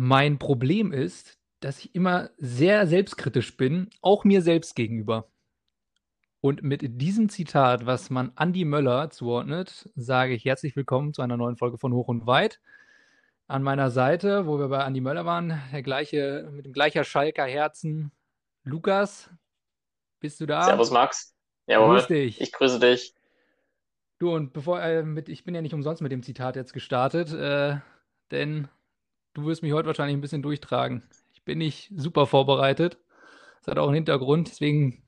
Mein Problem ist, dass ich immer sehr selbstkritisch bin, auch mir selbst gegenüber. Und mit diesem Zitat, was man Andy Möller zuordnet, sage ich herzlich willkommen zu einer neuen Folge von Hoch und Weit. An meiner Seite, wo wir bei Andy Möller waren, der gleiche, mit dem gleicher Schalker Herzen, Lukas. Bist du da? Servus Max. Jawohl. Grüß dich. Ich grüße dich. Du, und bevor, äh, mit, ich bin ja nicht umsonst mit dem Zitat jetzt gestartet, äh, denn du wirst mich heute wahrscheinlich ein bisschen durchtragen. Ich bin nicht super vorbereitet. Das hat auch einen Hintergrund. Deswegen,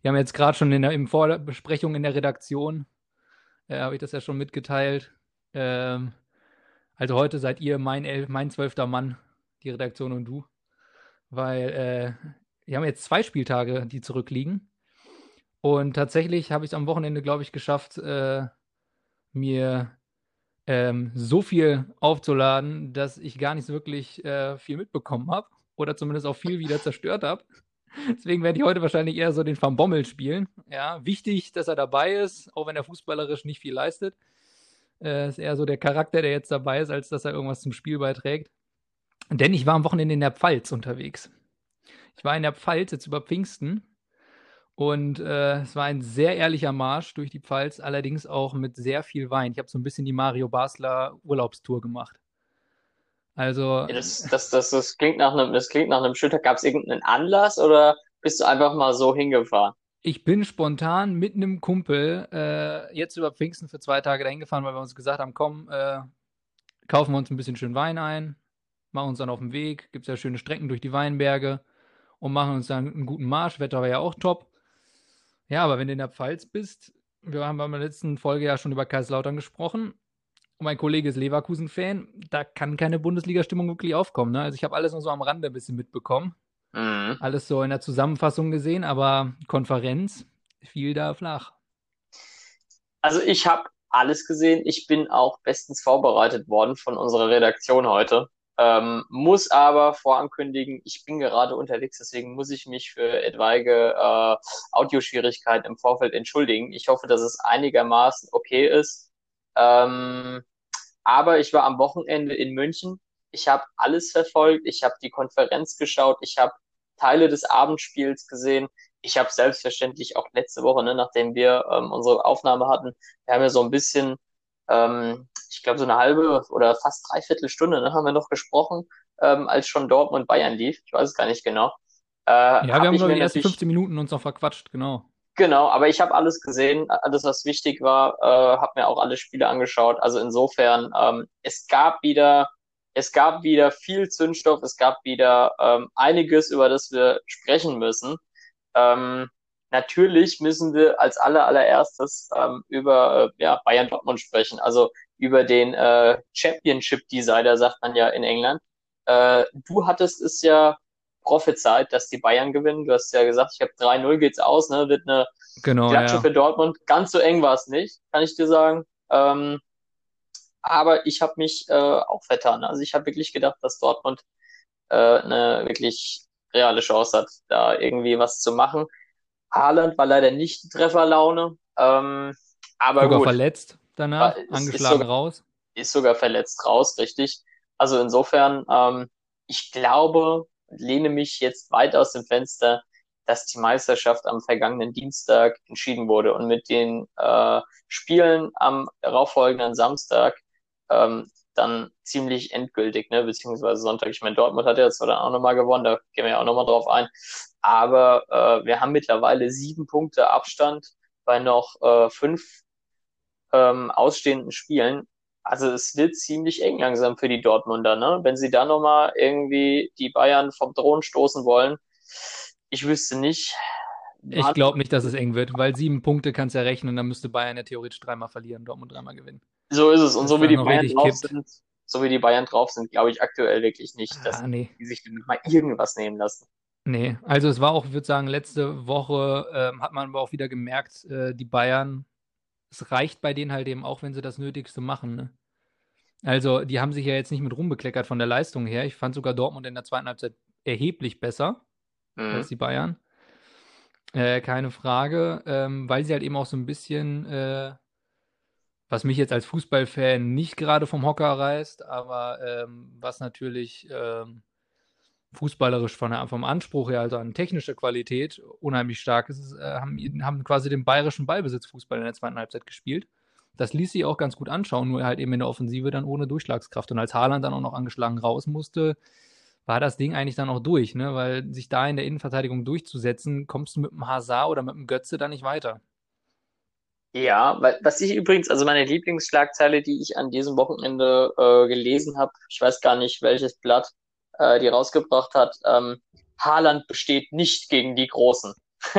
wir haben jetzt gerade schon in der in Vorbesprechung in der Redaktion, äh, habe ich das ja schon mitgeteilt. Ähm, also heute seid ihr mein, elf, mein zwölfter Mann, die Redaktion und du. Weil äh, wir haben jetzt zwei Spieltage, die zurückliegen. Und tatsächlich habe ich es am Wochenende, glaube ich, geschafft, äh, mir ähm, so viel aufzuladen, dass ich gar nicht wirklich äh, viel mitbekommen habe oder zumindest auch viel wieder zerstört habe. Deswegen werde ich heute wahrscheinlich eher so den Van Bommel spielen. Ja, wichtig, dass er dabei ist, auch wenn er fußballerisch nicht viel leistet. Äh, ist eher so der Charakter, der jetzt dabei ist, als dass er irgendwas zum Spiel beiträgt. Denn ich war am Wochenende in der Pfalz unterwegs. Ich war in der Pfalz jetzt über Pfingsten und äh, es war ein sehr ehrlicher Marsch durch die Pfalz, allerdings auch mit sehr viel Wein. Ich habe so ein bisschen die Mario Basler Urlaubstour gemacht. Also. Ja, das, das, das, das, klingt nach einem, das klingt nach einem Schütter. Gab es irgendeinen Anlass oder bist du einfach mal so hingefahren? Ich bin spontan mit einem Kumpel äh, jetzt über Pfingsten für zwei Tage dahin gefahren, weil wir uns gesagt haben, komm, äh, kaufen wir uns ein bisschen schön Wein ein, machen uns dann auf den Weg, gibt es ja schöne Strecken durch die Weinberge und machen uns dann einen guten Marsch. Wetter war ja auch top. Ja, aber wenn du in der Pfalz bist, wir haben in der letzten Folge ja schon über Kaiserslautern gesprochen. Und mein Kollege ist Leverkusen-Fan, da kann keine Bundesliga-Stimmung wirklich aufkommen. Ne? Also ich habe alles nur so am Rande ein bisschen mitbekommen. Mhm. Alles so in der Zusammenfassung gesehen, aber Konferenz fiel da flach. Also ich habe alles gesehen. Ich bin auch bestens vorbereitet worden von unserer Redaktion heute. Ähm, muss aber vorankündigen, ich bin gerade unterwegs, deswegen muss ich mich für etwaige äh, Audioschwierigkeiten im Vorfeld entschuldigen. Ich hoffe, dass es einigermaßen okay ist. Ähm, aber ich war am Wochenende in München. Ich habe alles verfolgt. Ich habe die Konferenz geschaut. Ich habe Teile des Abendspiels gesehen. Ich habe selbstverständlich auch letzte Woche, ne, nachdem wir ähm, unsere Aufnahme hatten, wir haben ja so ein bisschen ähm, ich glaube, so eine halbe oder fast dreiviertel Stunde ne, haben wir noch gesprochen, ähm, als schon Dortmund Bayern lief. Ich weiß es gar nicht genau. Äh, ja, wir haben nur die ersten 15 Minuten uns noch verquatscht, genau. Genau, aber ich habe alles gesehen, alles was wichtig war, äh, habe mir auch alle Spiele angeschaut. Also insofern, ähm, es gab wieder, es gab wieder viel Zündstoff, es gab wieder ähm, einiges, über das wir sprechen müssen. Ähm, natürlich müssen wir als aller allererstes ähm, über äh, ja, Bayern Dortmund sprechen. Also über den äh, Championship Designer, sagt man ja in England. Äh, du hattest es ja prophezeit, dass die Bayern gewinnen. Du hast ja gesagt, ich habe 3-0 geht's aus, ne? Wird eine genau, Klatsche ja. für Dortmund. Ganz so eng war es nicht, kann ich dir sagen. Ähm, aber ich habe mich äh, auch vertan. Also ich habe wirklich gedacht, dass Dortmund äh, eine wirklich reale Chance hat, da irgendwie was zu machen. Haaland war leider nicht Trefferlaune. Ähm, aber sogar gut. verletzt danach, ist, angeschlagen ist sogar, raus. Ist sogar verletzt raus, richtig. Also insofern, ähm, ich glaube, lehne mich jetzt weit aus dem Fenster, dass die Meisterschaft am vergangenen Dienstag entschieden wurde und mit den äh, Spielen am darauffolgenden Samstag ähm, dann ziemlich endgültig, ne, beziehungsweise Sonntag. Ich meine, Dortmund hat ja zwar dann auch nochmal gewonnen, da gehen wir ja auch nochmal drauf ein. Aber äh, wir haben mittlerweile sieben Punkte Abstand bei noch äh, fünf ähm, ausstehenden Spielen. Also es wird ziemlich eng langsam für die Dortmunder, ne? Wenn sie da nochmal irgendwie die Bayern vom Thron stoßen wollen, ich wüsste nicht. Ich glaube nicht, dass es eng wird, weil sieben Punkte kannst du ja rechnen, dann müsste Bayern ja theoretisch dreimal verlieren, Dortmund dreimal gewinnen. So ist es. Und so wie die Bayern drauf kippt. sind, so wie die Bayern drauf sind, glaube ich aktuell wirklich nicht, dass ah, nee. die sich mal irgendwas nehmen lassen. Nee, also es war auch, ich würde sagen, letzte Woche ähm, hat man aber auch wieder gemerkt, äh, die Bayern es reicht bei denen halt eben auch, wenn sie das Nötigste machen. Ne? Also, die haben sich ja jetzt nicht mit rumbekleckert von der Leistung her. Ich fand sogar Dortmund in der zweiten Halbzeit erheblich besser mhm. als die Bayern. Äh, keine Frage, ähm, weil sie halt eben auch so ein bisschen, äh, was mich jetzt als Fußballfan nicht gerade vom Hocker reißt, aber ähm, was natürlich ähm, fußballerisch von der, vom Anspruch her, also an technischer Qualität, unheimlich stark ist, äh, haben, haben quasi den bayerischen Ballbesitzfußball in der zweiten Halbzeit gespielt. Das ließ sich auch ganz gut anschauen, nur halt eben in der Offensive dann ohne Durchschlagskraft. Und als Haaland dann auch noch angeschlagen raus musste, war das Ding eigentlich dann auch durch, ne? Weil sich da in der Innenverteidigung durchzusetzen, kommst du mit dem Hazard oder mit dem Götze da nicht weiter. Ja, was ich übrigens, also meine Lieblingsschlagzeile, die ich an diesem Wochenende äh, gelesen habe, ich weiß gar nicht welches Blatt, äh, die rausgebracht hat, ähm, Haaland besteht nicht gegen die Großen.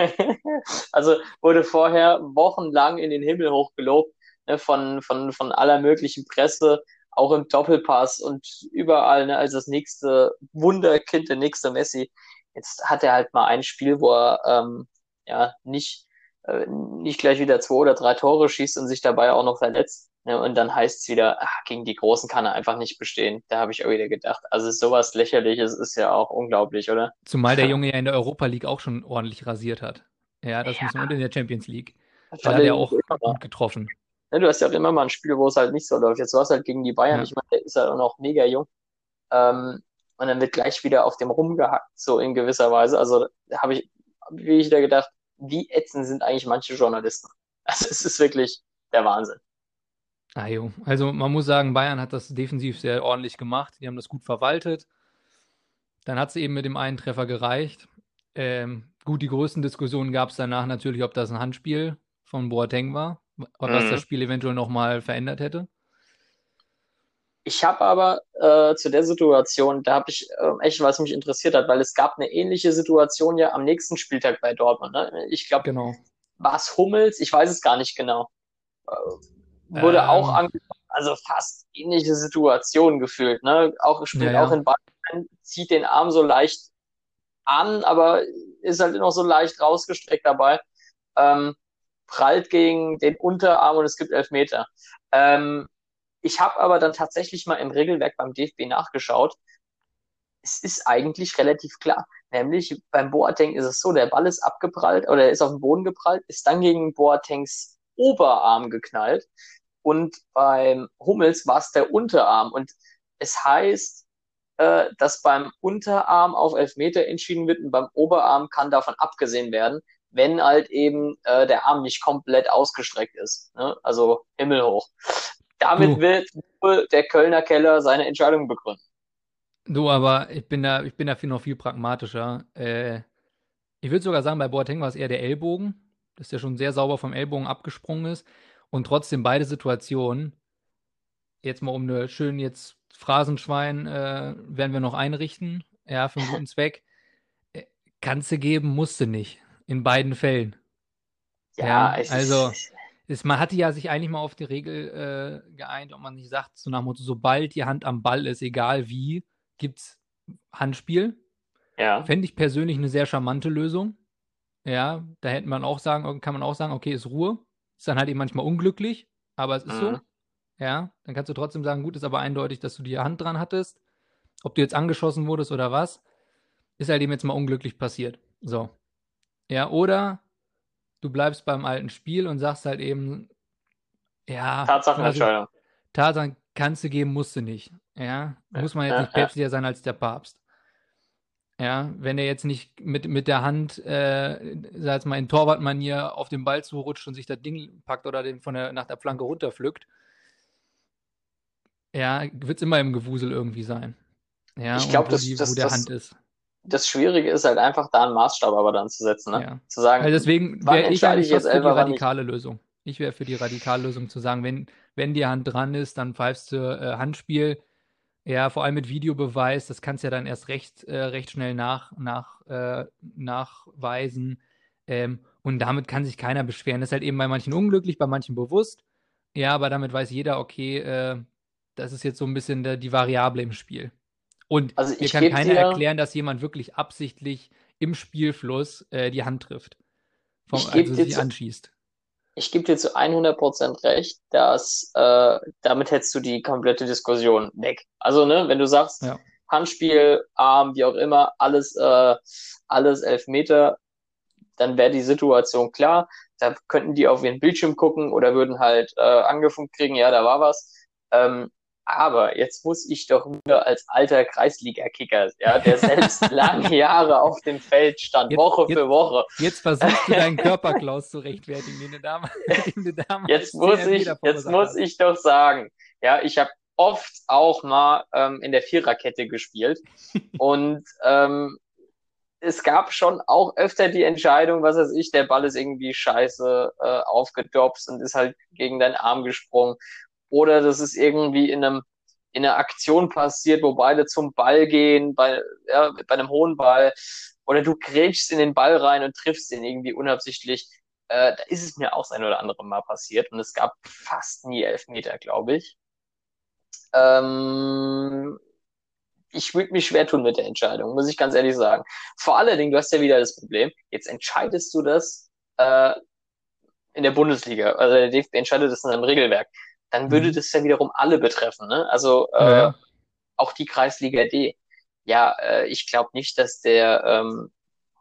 also wurde vorher wochenlang in den Himmel hochgelobt ne, von, von, von aller möglichen Presse, auch im Doppelpass und überall ne, als das nächste Wunderkind, der nächste Messi. Jetzt hat er halt mal ein Spiel, wo er ähm, ja nicht äh, nicht gleich wieder zwei oder drei Tore schießt und sich dabei auch noch verletzt. Ne? Und dann heißt es wieder, ach, gegen die Großen kann er einfach nicht bestehen. Da habe ich auch wieder gedacht. Also sowas Lächerliches ist ja auch unglaublich, oder? Zumal der Junge ja in der Europa League auch schon ordentlich rasiert hat. Ja, das ja. muss man in der Champions League. Da hat er auch gut getroffen. Ja, du hast ja auch immer mal ein Spiel, wo es halt nicht so läuft. Jetzt war es halt gegen die Bayern. Ja. Ich meine, der ist halt auch noch mega jung. Ähm, und dann wird gleich wieder auf dem rumgehackt, so in gewisser Weise. Also da habe ich, wie ich da gedacht, wie ätzend sind eigentlich manche Journalisten. Also es ist wirklich der Wahnsinn. Ah, jo. Also man muss sagen, Bayern hat das defensiv sehr ordentlich gemacht. Die haben das gut verwaltet. Dann hat es eben mit dem einen Treffer gereicht. Ähm, gut, die größten Diskussionen gab es danach natürlich, ob das ein Handspiel von Boateng war, was mhm. das Spiel eventuell nochmal verändert hätte. Ich habe aber äh, zu der Situation, da habe ich äh, echt, was mich interessiert hat, weil es gab eine ähnliche Situation ja am nächsten Spieltag bei Dortmund. Ne? Ich glaube, genau. war es Hummels? Ich weiß es gar nicht genau. Äh, wurde ähm, auch angesprochen, also fast ähnliche Situation gefühlt. Ne? Auch spielt ja, auch in Bayern, zieht den Arm so leicht an, aber ist halt noch so leicht rausgestreckt dabei. Ähm, prallt gegen den Unterarm und es gibt Elfmeter. Ähm, ich habe aber dann tatsächlich mal im Regelwerk beim DFB nachgeschaut. Es ist eigentlich relativ klar. Nämlich beim Boateng ist es so, der Ball ist abgeprallt oder er ist auf den Boden geprallt, ist dann gegen Boatengs Oberarm geknallt. Und beim Hummels war es der Unterarm. Und es heißt, äh, dass beim Unterarm auf Elfmeter entschieden wird und beim Oberarm kann davon abgesehen werden, wenn halt eben äh, der Arm nicht komplett ausgestreckt ist. Ne? Also himmelhoch. Damit du. wird wohl der Kölner Keller seine Entscheidung begründen. Du, aber ich bin da, ich bin dafür noch viel pragmatischer. Äh, ich würde sogar sagen, bei Boateng war es eher der Ellbogen, dass der schon sehr sauber vom Ellbogen abgesprungen ist. Und trotzdem beide Situationen, jetzt mal um eine schön jetzt Phrasenschwein, äh, werden wir noch einrichten, ja, für einen guten Zweck. Äh, kannst du geben, musste nicht. In beiden Fällen. Ja, ja also ist, man hatte ja sich eigentlich mal auf die Regel äh, geeint, ob man nicht sagt, so nach dem Motto, sobald die Hand am Ball ist, egal wie, gibt es Handspiel. Ja. Fände ich persönlich eine sehr charmante Lösung. Ja, da hätte man auch sagen, kann man auch sagen, okay, ist Ruhe. Ist dann halt eben manchmal unglücklich, aber es ist mhm. so. Ja, dann kannst du trotzdem sagen, gut, ist aber eindeutig, dass du die Hand dran hattest. Ob du jetzt angeschossen wurdest oder was, ist halt eben jetzt mal unglücklich passiert. So. Ja, oder du bleibst beim alten Spiel und sagst halt eben, ja. Tatsachenentscheidung. Tatsachen kannst du geben, musst du nicht. Ja, muss man jetzt ja, nicht päpstlicher ja. sein als der Papst. Ja, wenn er jetzt nicht mit, mit der Hand, äh, sag jetzt mal, in Torwartmanier auf den Ball zurutscht und sich das Ding packt oder den von der, nach der Flanke runterpflückt, ja, wird es immer im Gewusel irgendwie sein. Ja, ich glaube, das, das, wo der das, Hand ist das Schwierige ist halt einfach, da einen Maßstab aber dann zu setzen, ne? Ja. Zu sagen, also deswegen wäre ich eigentlich jetzt für die radikale Lösung. Ich wäre für die radikale Lösung zu sagen, wenn, wenn die Hand dran ist, dann pfeifst du äh, Handspiel. Ja, vor allem mit Videobeweis, das kannst du ja dann erst recht, äh, recht schnell nach, nach, äh, nachweisen. Ähm, und damit kann sich keiner beschweren. Das ist halt eben bei manchen unglücklich, bei manchen bewusst. Ja, aber damit weiß jeder, okay, äh, das ist jetzt so ein bisschen der, die Variable im Spiel. Und also mir kann keiner erklären, dass jemand wirklich absichtlich im Spielfluss äh, die Hand trifft. Vom, also sie zu, anschießt. Ich gebe dir zu 100% recht, dass äh, damit hättest du die komplette Diskussion weg. Also, ne, wenn du sagst, ja. Handspiel, Arm, wie auch immer, alles, äh, alles Elfmeter, dann wäre die Situation klar. da könnten die auf ihren Bildschirm gucken oder würden halt äh, angefunkt kriegen, ja, da war was. Ähm, aber jetzt muss ich doch wieder als alter Kreisliga-Kicker, ja, der selbst lange Jahre auf dem Feld stand, Jetzt- Woche jetzt- für Woche. Jetzt versuchst du deinen Körper, Klaus, zu rechtfertigen, den du damals, den du damals Jetzt muss ich, jetzt muss ich doch sagen, ja, ich habe oft auch mal ähm, in der Viererkette gespielt und ähm, es gab schon auch öfter die Entscheidung, was weiß ich, der Ball ist irgendwie scheiße äh, aufgedopst und ist halt gegen deinen Arm gesprungen. Oder das ist irgendwie in einem in einer Aktion passiert, wo beide zum Ball gehen, bei, ja, bei einem hohen Ball. Oder du grätschst in den Ball rein und triffst den irgendwie unabsichtlich. Äh, da ist es mir auch das ein oder andere Mal passiert und es gab fast nie Elfmeter, glaube ich. Ähm, ich würde mich schwer tun mit der Entscheidung, muss ich ganz ehrlich sagen. Vor allen Dingen, du hast ja wieder das Problem, jetzt entscheidest du das äh, in der Bundesliga, also der DFB entscheidet das in einem Regelwerk. Dann würde Mhm. das ja wiederum alle betreffen, ne? Also äh, Ja, auch die Kreisliga D. Ja, äh, ich glaube nicht, dass der ähm,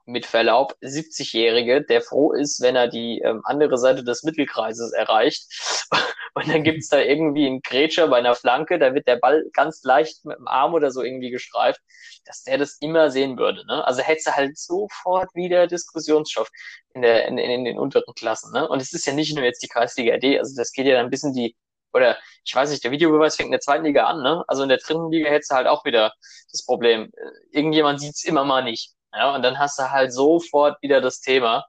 mit Verlaub 70-Jährige, der froh ist, wenn er die ähm, andere Seite des Mittelkreises erreicht. Und dann gibt's da irgendwie einen Grätscher bei einer Flanke, da wird der Ball ganz leicht mit dem Arm oder so irgendwie gestreift, dass der das immer sehen würde. Ne? Also hättest du halt sofort wieder Diskussionsstoff in, der, in, in den unteren Klassen. Ne? Und es ist ja nicht nur jetzt die Kreisliga D, also das geht ja dann ein bisschen die, oder ich weiß nicht, der Videobeweis fängt in der zweiten Liga an, ne? Also in der dritten Liga hättest du halt auch wieder das Problem. Irgendjemand sieht's immer mal nicht. Ja, und dann hast du halt sofort wieder das Thema.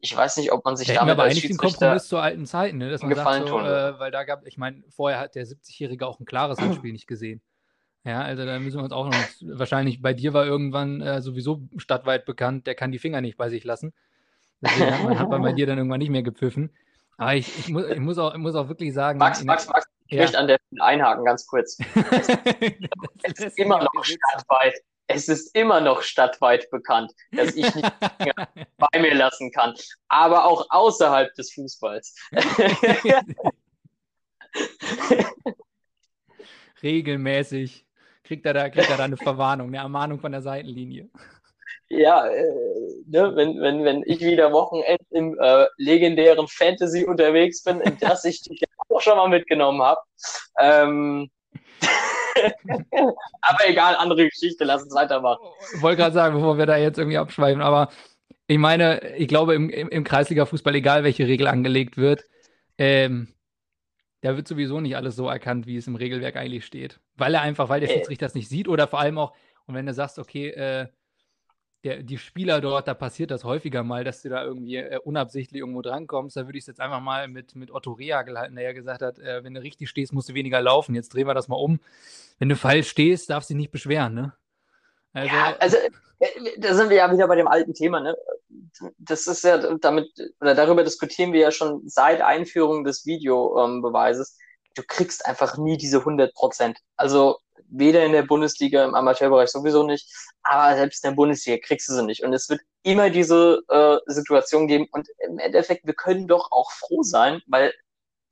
Ich weiß nicht, ob man sich wir damit aber als eigentlich den. Kompromiss zu alten Zeiten, ne? dass man Gefallen sagt, so, tun. äh, weil da gab, ich meine, vorher hat der 70-Jährige auch ein klares Handspiel nicht gesehen. Ja, also da müssen wir uns auch noch, wahrscheinlich bei dir war irgendwann äh, sowieso stadtweit bekannt, der kann die Finger nicht bei sich lassen. Deswegen hat man, hat man bei dir dann irgendwann nicht mehr gepfiffen. Aber ich, ich, muss, ich, muss, auch, ich muss auch wirklich sagen, Max, Max, Max, ich Ja. möchte an der Stelle einhaken, ganz kurz. Es lässt ist immer noch stadtweit. Es ist immer noch stadtweit bekannt, dass ich nicht bei mir lassen kann. Aber auch außerhalb des Fußballs. Regelmäßig kriegt er, da, kriegt er da eine Verwarnung, eine Ermahnung von der Seitenlinie. Ja, äh, ne, wenn, wenn, wenn ich wieder Wochenend im äh, legendären Fantasy unterwegs bin, in das ich dich auch schon mal mitgenommen habe. Ähm, aber egal, andere Geschichte, lass uns weitermachen. Ich wollte gerade sagen, bevor wir da jetzt irgendwie abschweifen, aber ich meine, ich glaube, im, im, im Kreisliga-Fußball, egal welche Regel angelegt wird, ähm, da wird sowieso nicht alles so erkannt, wie es im Regelwerk eigentlich steht. Weil er einfach, weil der Äh. Schiedsrichter das nicht sieht oder vor allem auch, und wenn du sagst, okay, äh, der, die Spieler dort, da passiert das häufiger mal, dass du da irgendwie äh, unabsichtlich irgendwo drankommst, da würde ich es jetzt einfach mal mit, mit Otto Rehagel halten, der ja gesagt hat, äh, wenn du richtig stehst, musst du weniger laufen. Jetzt drehen wir das mal um. Wenn du falsch stehst, darfst du dich nicht beschweren, ne? Also, Ja, also äh, da sind wir ja wieder bei dem alten Thema, ne? Das ist ja damit, oder darüber diskutieren wir ja schon seit Einführung des Videobeweises. Du kriegst einfach nie diese 100 Prozent. Also weder in der Bundesliga, im Amateurbereich sowieso nicht, aber selbst in der Bundesliga kriegst du sie nicht. Und es wird immer diese äh, Situation geben. Und im Endeffekt, wir können doch auch froh sein, weil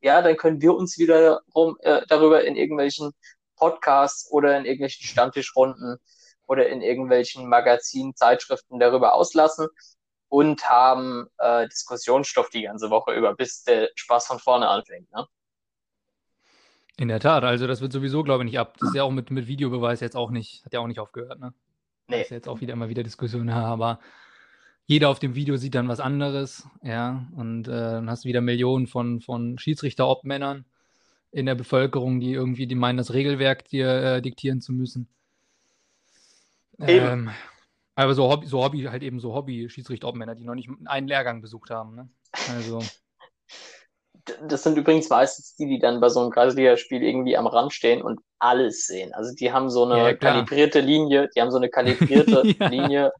ja, dann können wir uns wiederum äh, darüber in irgendwelchen Podcasts oder in irgendwelchen Stammtischrunden oder in irgendwelchen Magazinen, Zeitschriften darüber auslassen und haben äh, Diskussionsstoff die ganze Woche über, bis der Spaß von vorne anfängt. Ne? In der Tat, also das wird sowieso, glaube ich, nicht ab. Das ist ja auch mit, mit Videobeweis jetzt auch nicht, hat ja auch nicht aufgehört, ne? Nee. Das ist jetzt auch wieder immer wieder Diskussion, ja, aber jeder auf dem Video sieht dann was anderes, ja, und äh, dann hast du wieder Millionen von, von Schiedsrichter-Obmännern in der Bevölkerung, die irgendwie, die meinen, das Regelwerk dir äh, diktieren zu müssen. Eben. Ähm, aber so Hobby, so Hobby, halt eben so Hobby-Schiedsrichter-Obmänner, die noch nicht einen Lehrgang besucht haben, ne? Also, Das sind übrigens meistens die, die dann bei so einem Kreisligaspiel irgendwie am Rand stehen und alles sehen. Also die haben so eine Ja, kalibrierte Linie, die haben so eine kalibrierte Ja. Linie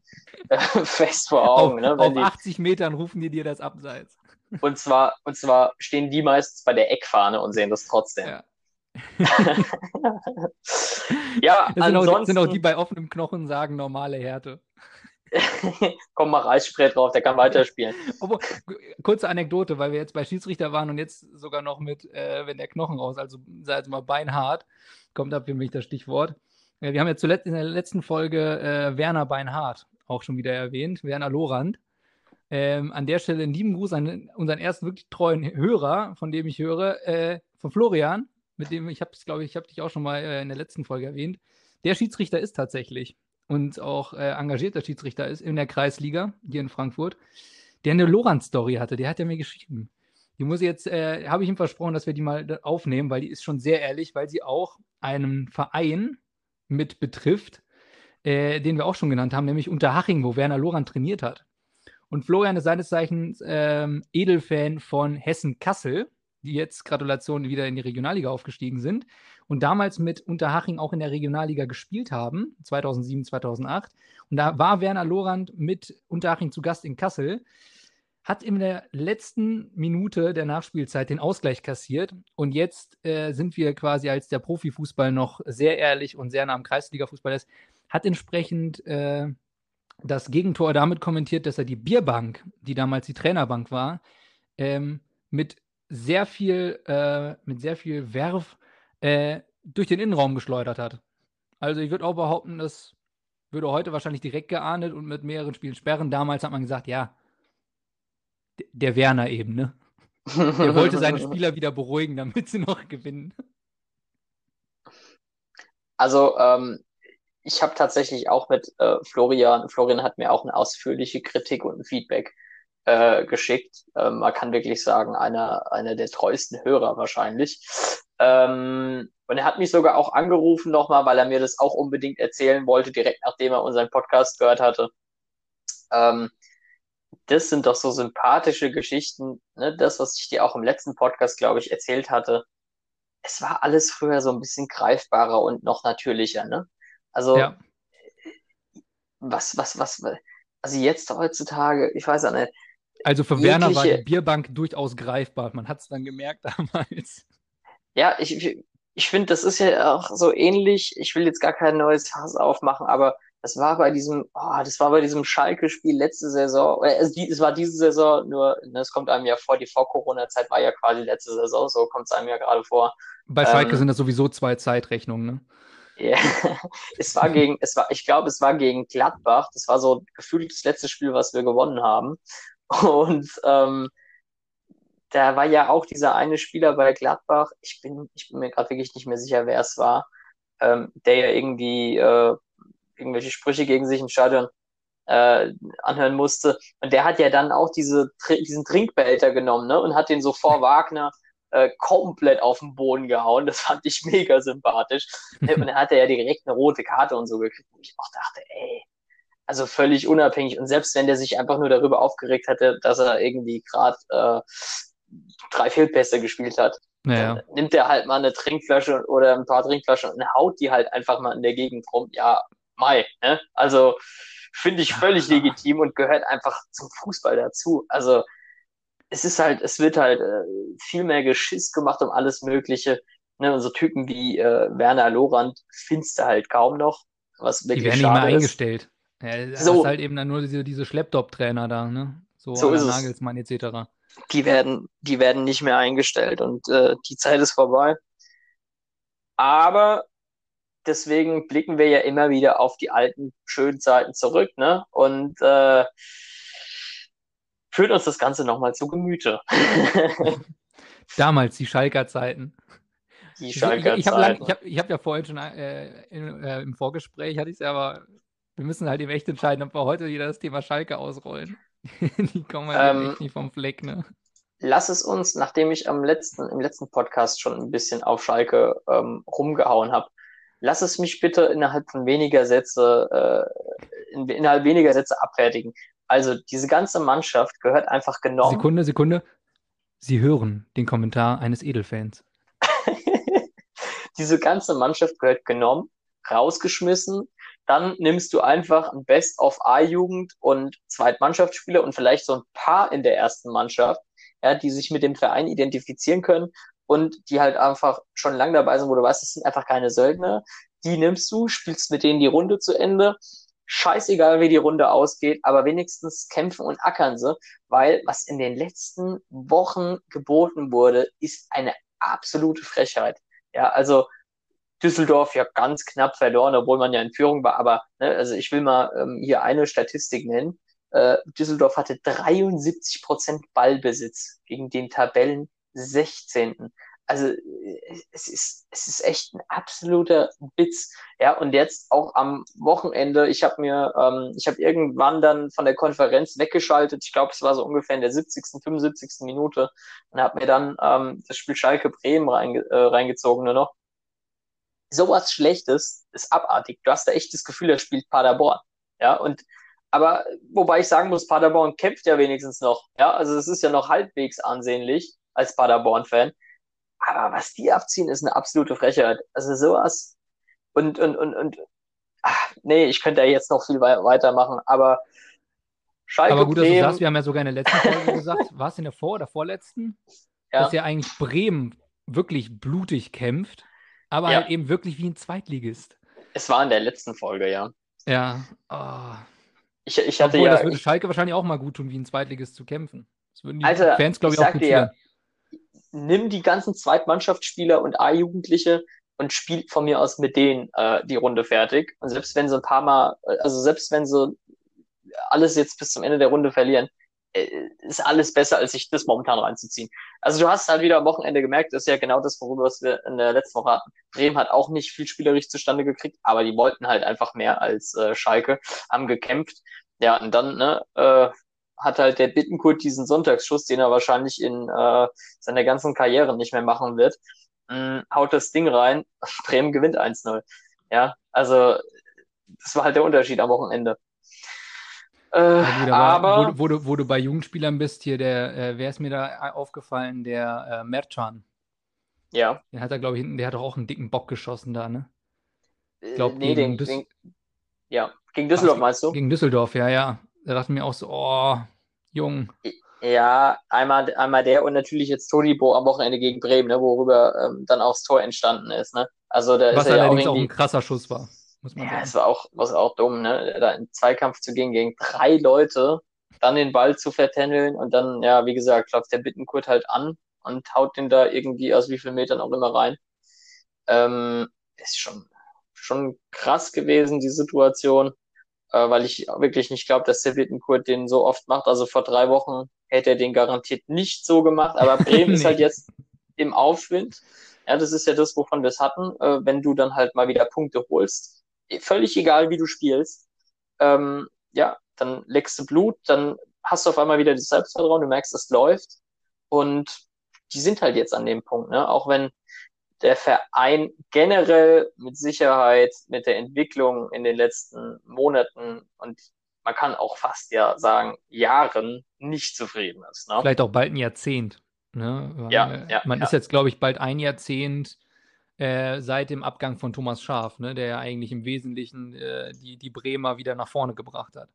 äh, fest vor auf, Augen. ne? Wenn auf die, 80 Metern rufen die dir das abseits. und zwar, und zwar stehen die meistens bei der Eckfahne und sehen das trotzdem. Ja. Ja, Das sind auch, ansonsten sind auch die bei offenem Knochen sagen normale Härte. komm mal Reisspray drauf, der kann weiterspielen. Obwohl, kurze Anekdote, weil wir jetzt bei Schiedsrichter waren und jetzt sogar noch mit, äh, wenn der Knochen raus, also sei jetzt mal beinhart, kommt da für mich das Stichwort. Äh, wir haben ja zuletzt in der letzten Folge äh, Werner Beinhart auch schon wieder erwähnt, Werner Lorand. Ähm, an der Stelle einen lieben Gruß an unseren ersten wirklich treuen Hörer, von dem ich höre, äh, von Florian, mit dem ich habe es, glaube ich, ich habe dich auch schon mal äh, in der letzten Folge erwähnt. Der Schiedsrichter ist tatsächlich und auch äh, engagierter Schiedsrichter ist in der Kreisliga hier in Frankfurt, der eine Lorand-Story hatte. Der hat ja mir geschrieben. Die muss jetzt, äh, habe ich ihm versprochen, dass wir die mal aufnehmen, weil die ist schon sehr ehrlich, weil sie auch einen Verein mit betrifft, äh, den wir auch schon genannt haben, nämlich Unterhaching, wo Werner Lorand trainiert hat. Und Florian ist seines Zeichens ähm, Edelfan von Hessen Kassel, die jetzt Gratulation wieder in die Regionalliga aufgestiegen sind und damals mit Unterhaching auch in der Regionalliga gespielt haben, 2007, 2008. Und da war Werner Lorand mit Unterhaching zu Gast in Kassel, hat in der letzten Minute der Nachspielzeit den Ausgleich kassiert und jetzt äh, sind wir quasi, als der Profifußball noch sehr ehrlich und sehr nah am Kreisliga-Fußball ist, hat entsprechend äh, das Gegentor damit kommentiert, dass er die Bierbank, die damals die Trainerbank war, ähm, mit sehr viel, äh, mit sehr viel Werf äh, durch den Innenraum geschleudert hat. Also ich würde auch behaupten, das würde heute wahrscheinlich direkt geahndet und mit mehreren Spielen sperren. Damals hat man gesagt, ja, der Werner eben, ne? Er wollte seine Spieler wieder beruhigen, damit sie noch gewinnen. Also, ähm, ich habe tatsächlich auch mit äh, Florian, Florian hat mir auch eine ausführliche Kritik und ein Feedback äh, geschickt. Ähm, man kann wirklich sagen, einer, einer der treuesten Hörer wahrscheinlich. Ähm, und er hat mich sogar auch angerufen nochmal, weil er mir das auch unbedingt erzählen wollte, direkt nachdem er unseren Podcast gehört hatte. Ähm, das sind doch so sympathische Geschichten. Ne? Das, was ich dir auch im letzten Podcast, glaube ich, erzählt hatte. Es war alles früher so ein bisschen greifbarer und noch natürlicher. Ne? Also, ja. was, was, was, also jetzt heutzutage, ich weiß auch nicht. Also für jegliche... Werner war die Bierbank durchaus greifbar. Man hat es dann gemerkt damals. Ja, ich, ich, finde, das ist ja auch so ähnlich. Ich will jetzt gar kein neues Fass aufmachen, aber das war bei diesem, oh, das war bei diesem Schalke-Spiel letzte Saison, oder es, es, war diese Saison, nur, ne, es kommt einem ja vor, die Vor-Corona-Zeit war ja quasi letzte Saison, so kommt es einem ja gerade vor. Bei Schalke ähm, sind das sowieso zwei Zeitrechnungen, ne? Ja, es war gegen, es war, ich glaube, es war gegen Gladbach. Das war so gefühlt das letzte Spiel, was wir gewonnen haben. Und ähm, da war ja auch dieser eine Spieler bei Gladbach, ich bin, ich bin mir gerade wirklich nicht mehr sicher, wer es war, ähm, der ja irgendwie äh, irgendwelche Sprüche gegen sich im Stadion äh, anhören musste. Und der hat ja dann auch diese, diesen Trinkbehälter genommen ne, und hat den so vor Wagner äh, komplett auf den Boden gehauen. Das fand ich mega sympathisch. und dann hat er ja direkt eine rote Karte und so gekriegt. Und ich auch dachte, ey, also völlig unabhängig. Und selbst wenn der sich einfach nur darüber aufgeregt hätte, dass er irgendwie gerade äh, drei Fehlpässe gespielt hat, naja. nimmt er halt mal eine Trinkflasche oder ein paar Trinkflaschen und haut die halt einfach mal in der Gegend rum. Ja, Mai. Ne? Also finde ich völlig legitim und gehört einfach zum Fußball dazu. Also es ist halt, es wird halt äh, viel mehr Geschiss gemacht um alles Mögliche. Ne? Und so Typen wie äh, Werner Lorand findest du halt kaum noch. Was wirklich Die werden nicht mehr ist. eingestellt. Ja, so. halt eben dann nur diese, diese Schlepptop-Trainer da, ne? So, so ist Nagelsmann etc. Die werden, die werden nicht mehr eingestellt und äh, die Zeit ist vorbei. Aber deswegen blicken wir ja immer wieder auf die alten schönen Zeiten zurück, ne? Und äh, führt uns das Ganze nochmal zu Gemüte. Damals, die Schalker Zeiten. Die Schalker Zeiten. Ich, ich habe hab, hab ja vorhin schon äh, in, äh, im Vorgespräch, hatte ich es ja, aber wir müssen halt eben echt entscheiden, ob wir heute wieder das Thema Schalke ausrollen. die kommen halt ähm, echt nicht vom Fleck, ne? Lass es uns, nachdem ich am letzten, im letzten Podcast schon ein bisschen auf Schalke ähm, rumgehauen habe, lass es mich bitte innerhalb von weniger Sätze, äh, in, innerhalb weniger Sätze abfertigen. Also diese ganze Mannschaft gehört einfach genommen. Sekunde, Sekunde. Sie hören den Kommentar eines Edelfans. diese ganze Mannschaft gehört genommen, rausgeschmissen. Dann nimmst du einfach ein Best of A-Jugend und Zweitmannschaftsspieler und vielleicht so ein paar in der ersten Mannschaft, ja, die sich mit dem Verein identifizieren können und die halt einfach schon lange dabei sind, wo du weißt, das sind einfach keine Söldner. Die nimmst du, spielst mit denen die Runde zu Ende. Scheißegal, wie die Runde ausgeht, aber wenigstens kämpfen und ackern sie, weil was in den letzten Wochen geboten wurde, ist eine absolute Frechheit. Ja, also Düsseldorf ja ganz knapp verloren, obwohl man ja in Führung war, aber ne, also ich will mal ähm, hier eine Statistik nennen. Äh, Düsseldorf hatte 73 Prozent Ballbesitz gegen den Tabellen 16 also es ist, es ist echt ein absoluter Witz. Ja, und jetzt auch am Wochenende, ich habe mir, ähm, ich habe irgendwann dann von der Konferenz weggeschaltet, ich glaube, es war so ungefähr in der 70., 75. Minute und habe mir dann ähm, das Spiel Schalke Bremen reinge äh, reingezogen nur noch. Sowas Schlechtes ist abartig. Du hast da echt das Gefühl, er spielt Paderborn. Ja, und aber wobei ich sagen muss, Paderborn kämpft ja wenigstens noch. Ja, also es ist ja noch halbwegs ansehnlich als Paderborn-Fan. Aber was die abziehen, ist eine absolute Frechheit. Also sowas. Und, und, und, und, ach, nee, ich könnte ja jetzt noch viel weitermachen, aber Schalke Aber gut, dass du sagst, wir haben ja sogar in der letzten Folge gesagt, war es in der vor- oder vorletzten, ja. dass ja eigentlich Bremen wirklich blutig kämpft, aber ja. halt eben wirklich wie ein Zweitligist. Es war in der letzten Folge, ja. Ja. Oh. Ich, ich hatte Obwohl, ja. Das würde Schalke wahrscheinlich auch mal gut tun, wie ein Zweitligist zu kämpfen. Das würden die Alter, Fans, glaube ich, auch gut ja, nimm die ganzen Zweitmannschaftsspieler und A-Jugendliche und spiel von mir aus mit denen äh, die Runde fertig. Und selbst wenn sie ein paar Mal, also selbst wenn sie alles jetzt bis zum Ende der Runde verlieren, äh, ist alles besser, als sich das momentan reinzuziehen. Also du hast halt wieder am Wochenende gemerkt, das ist ja genau das, worüber wir in der letzten Woche hatten. Bremen hat auch nicht viel spielerisch zustande gekriegt, aber die wollten halt einfach mehr als äh, Schalke, haben gekämpft. Ja, und dann, ne, äh, hat halt der Bittenkurt diesen Sonntagsschuss, den er wahrscheinlich in äh, seiner ganzen Karriere nicht mehr machen wird, mh, haut das Ding rein, Bremen gewinnt 1-0. Ja, also das war halt der Unterschied am Wochenende. Äh, ja, aber, wo, wo, du, wo, du, bei Jugendspielern bist, hier, der, äh, wer ist mir da aufgefallen? Der äh, Merchan. Ja. Den hat er, glaube ich, hinten, der hat doch auch einen dicken Bock geschossen da, ne? Ich glaube, äh, nee, gegen, den, den, ja, gegen Düsseldorf meinst du? Gegen Düsseldorf, ja, ja. Da dachte mir auch so, oh, jung. Ja, einmal, einmal der und natürlich jetzt Todibo am Wochenende gegen Bremen, ne, worüber ähm, dann auch das Tor entstanden ist. Ne? Also da Was ist allerdings ja auch, auch, ein krasser Schuss war. Muss man ja, sagen. es war auch, was auch dumm, ne? da in Zweikampf zu gehen gegen drei Leute, dann den Ball zu vertändeln und dann, ja, wie gesagt, klopft der Bittenkurt halt an und haut den da irgendwie aus wie vielen Metern auch immer rein. Ähm, ist schon, schon krass gewesen, die Situation äh, weil ich wirklich nicht glaube, dass der Wittenkurt den so oft macht. Also vor drei Wochen hätte er den garantiert nicht so gemacht, aber Bremen ist halt jetzt im Aufwind. Ja, das ist ja das, wovon wir es hatten. Äh, wenn du dann halt mal wieder Punkte holst, völlig egal, wie du spielst, ähm, ja, dann leckst du Blut, dann hast du auf einmal wieder das Selbstvertrauen, du merkst, das läuft. Und die sind halt jetzt an dem Punkt, ne? Auch wenn der Verein generell mit Sicherheit mit der Entwicklung in den letzten Monaten und man kann auch fast ja sagen Jahren nicht zufrieden ist. Ne? Vielleicht auch bald ein Jahrzehnt. Ne? Ja, ja, man ja. ist jetzt, glaube ich, bald ein Jahrzehnt äh, seit dem Abgang von Thomas Schaaf, ne? der ja eigentlich im Wesentlichen äh, die, die Bremer wieder nach vorne gebracht hat.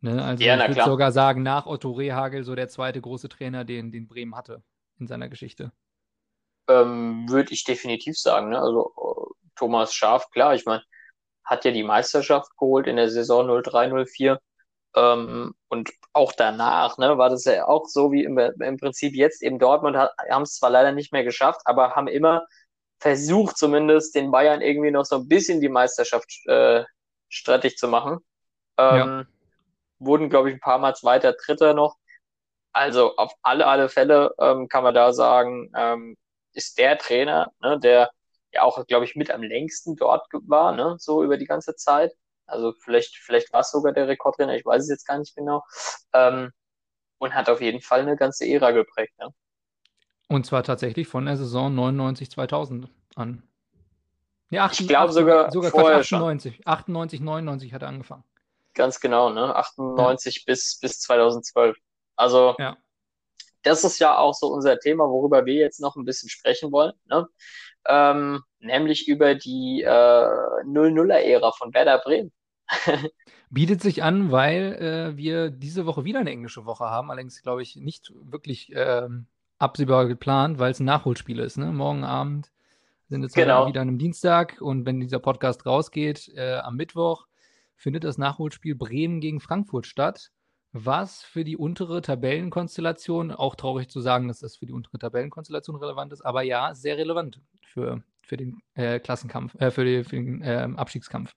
Ne? Also ja, ich würde sogar sagen, nach Otto Rehagel so der zweite große Trainer, den, den Bremen hatte in seiner Geschichte ähm, würde ich definitiv sagen. Ne? Also äh, Thomas Schaf, klar, ich meine, hat ja die Meisterschaft geholt in der Saison 03-04. Ähm, und auch danach ne, war das ja auch so wie im, im Prinzip jetzt eben Dortmund haben es zwar leider nicht mehr geschafft, aber haben immer versucht zumindest den Bayern irgendwie noch so ein bisschen die Meisterschaft äh, strittig zu machen. Ähm, ja. Wurden, glaube ich, ein paar Mal Zweiter, Dritter noch. Also auf alle, alle Fälle ähm, kann man da sagen, ähm, ist der Trainer, ne, der ja auch, glaube ich, mit am längsten dort war, ne, so über die ganze Zeit. Also vielleicht, vielleicht war es sogar der Rekordtrainer, ich weiß es jetzt gar nicht genau. Ähm, und hat auf jeden Fall eine ganze Ära geprägt. Ne? Und zwar tatsächlich von der Saison 99, 2000 an. Ja, 88, ich glaube sogar, sogar vorher 98, schon. 98, 99 hat er angefangen. Ganz genau, ne? 98 ja. bis, bis 2012. Also ja das ist ja auch so unser Thema, worüber wir jetzt noch ein bisschen sprechen wollen, ne? ähm, nämlich über die äh, 0-0er-Ära von Werder Bremen. Bietet sich an, weil äh, wir diese Woche wieder eine englische Woche haben, allerdings glaube ich nicht wirklich äh, absehbar geplant, weil es ein Nachholspiel ist. Ne? Morgen Abend sind jetzt genau. wieder an einem Dienstag und wenn dieser Podcast rausgeht, äh, am Mittwoch findet das Nachholspiel Bremen gegen Frankfurt statt was für die untere Tabellenkonstellation, auch traurig zu sagen, dass das für die untere Tabellenkonstellation relevant ist, aber ja, sehr relevant für, für den äh, Klassenkampf, äh, für, die, für, den äh, Abstiegskampf.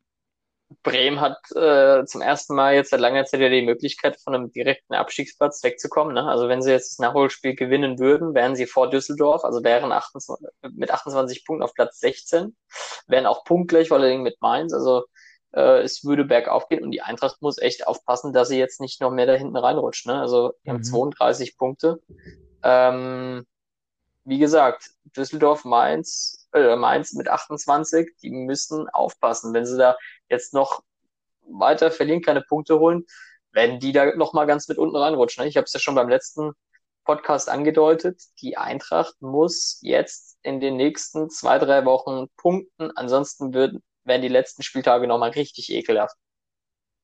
Bremen hat äh, zum ersten Mal jetzt seit langer Zeit ja die Möglichkeit, von einem direkten Abstiegsplatz wegzukommen. Ne? Also wenn sie jetzt das Nachholspiel gewinnen würden, wären sie vor Düsseldorf, also wären 28, mit 28 Punkten auf Platz 16, wären auch punktgleich, vor allem mit Mainz. Also äh, es würde bergauf gehen und die Eintracht muss echt aufpassen, dass sie jetzt nicht noch mehr da hinten reinrutscht. Ne? Also die mhm. haben 32 Punkte. Ähm, wie gesagt, Düsseldorf, Mainz, äh, Mainz mit 28, die müssen aufpassen. Wenn sie da jetzt noch weiter verlieren, keine Punkte holen, werden die da nochmal ganz mit unten reinrutschen. Ne? Ich habe es ja schon beim letzten Podcast angedeutet. Die Eintracht muss jetzt in den nächsten zwei, drei Wochen punkten. Ansonsten würden, werden die letzten Spieltage nochmal richtig ekelhaft.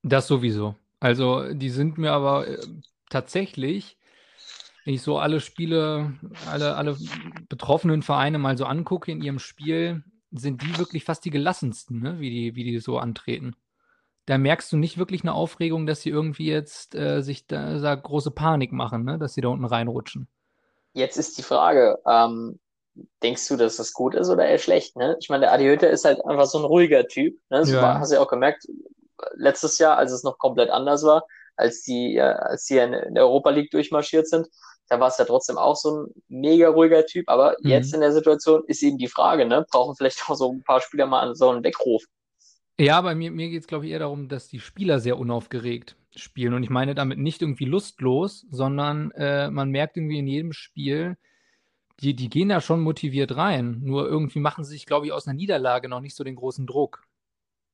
Das sowieso. Also, die sind mir aber äh, tatsächlich wenn ich so alle Spiele, alle, alle betroffenen Vereine mal so angucke in ihrem Spiel, sind die wirklich fast die gelassensten, ne? wie, die, wie die so antreten. Da merkst du nicht wirklich eine Aufregung, dass sie irgendwie jetzt äh, sich da, da, große Panik machen, ne? dass sie da unten reinrutschen. Jetzt ist die Frage, ähm, denkst du, dass das gut ist oder eher schlecht? Ne? Ich meine, der Adi Hütter ist halt einfach so ein ruhiger Typ. Ne? Das ja. war, hast du ja auch gemerkt, letztes Jahr, als es noch komplett anders war, als die, äh, als die in der Europa League durchmarschiert sind, da war es ja trotzdem auch so ein mega ruhiger Typ, aber mhm. jetzt in der Situation ist eben die Frage, ne, brauchen vielleicht auch so ein paar Spieler mal so einen Weckruf. Ja, bei mir, mir geht es, glaube ich, eher darum, dass die Spieler sehr unaufgeregt spielen. Und ich meine damit nicht irgendwie lustlos, sondern äh, man merkt irgendwie in jedem Spiel, die, die gehen da schon motiviert rein. Nur irgendwie machen sie sich, glaube ich, aus einer Niederlage noch nicht so den großen Druck.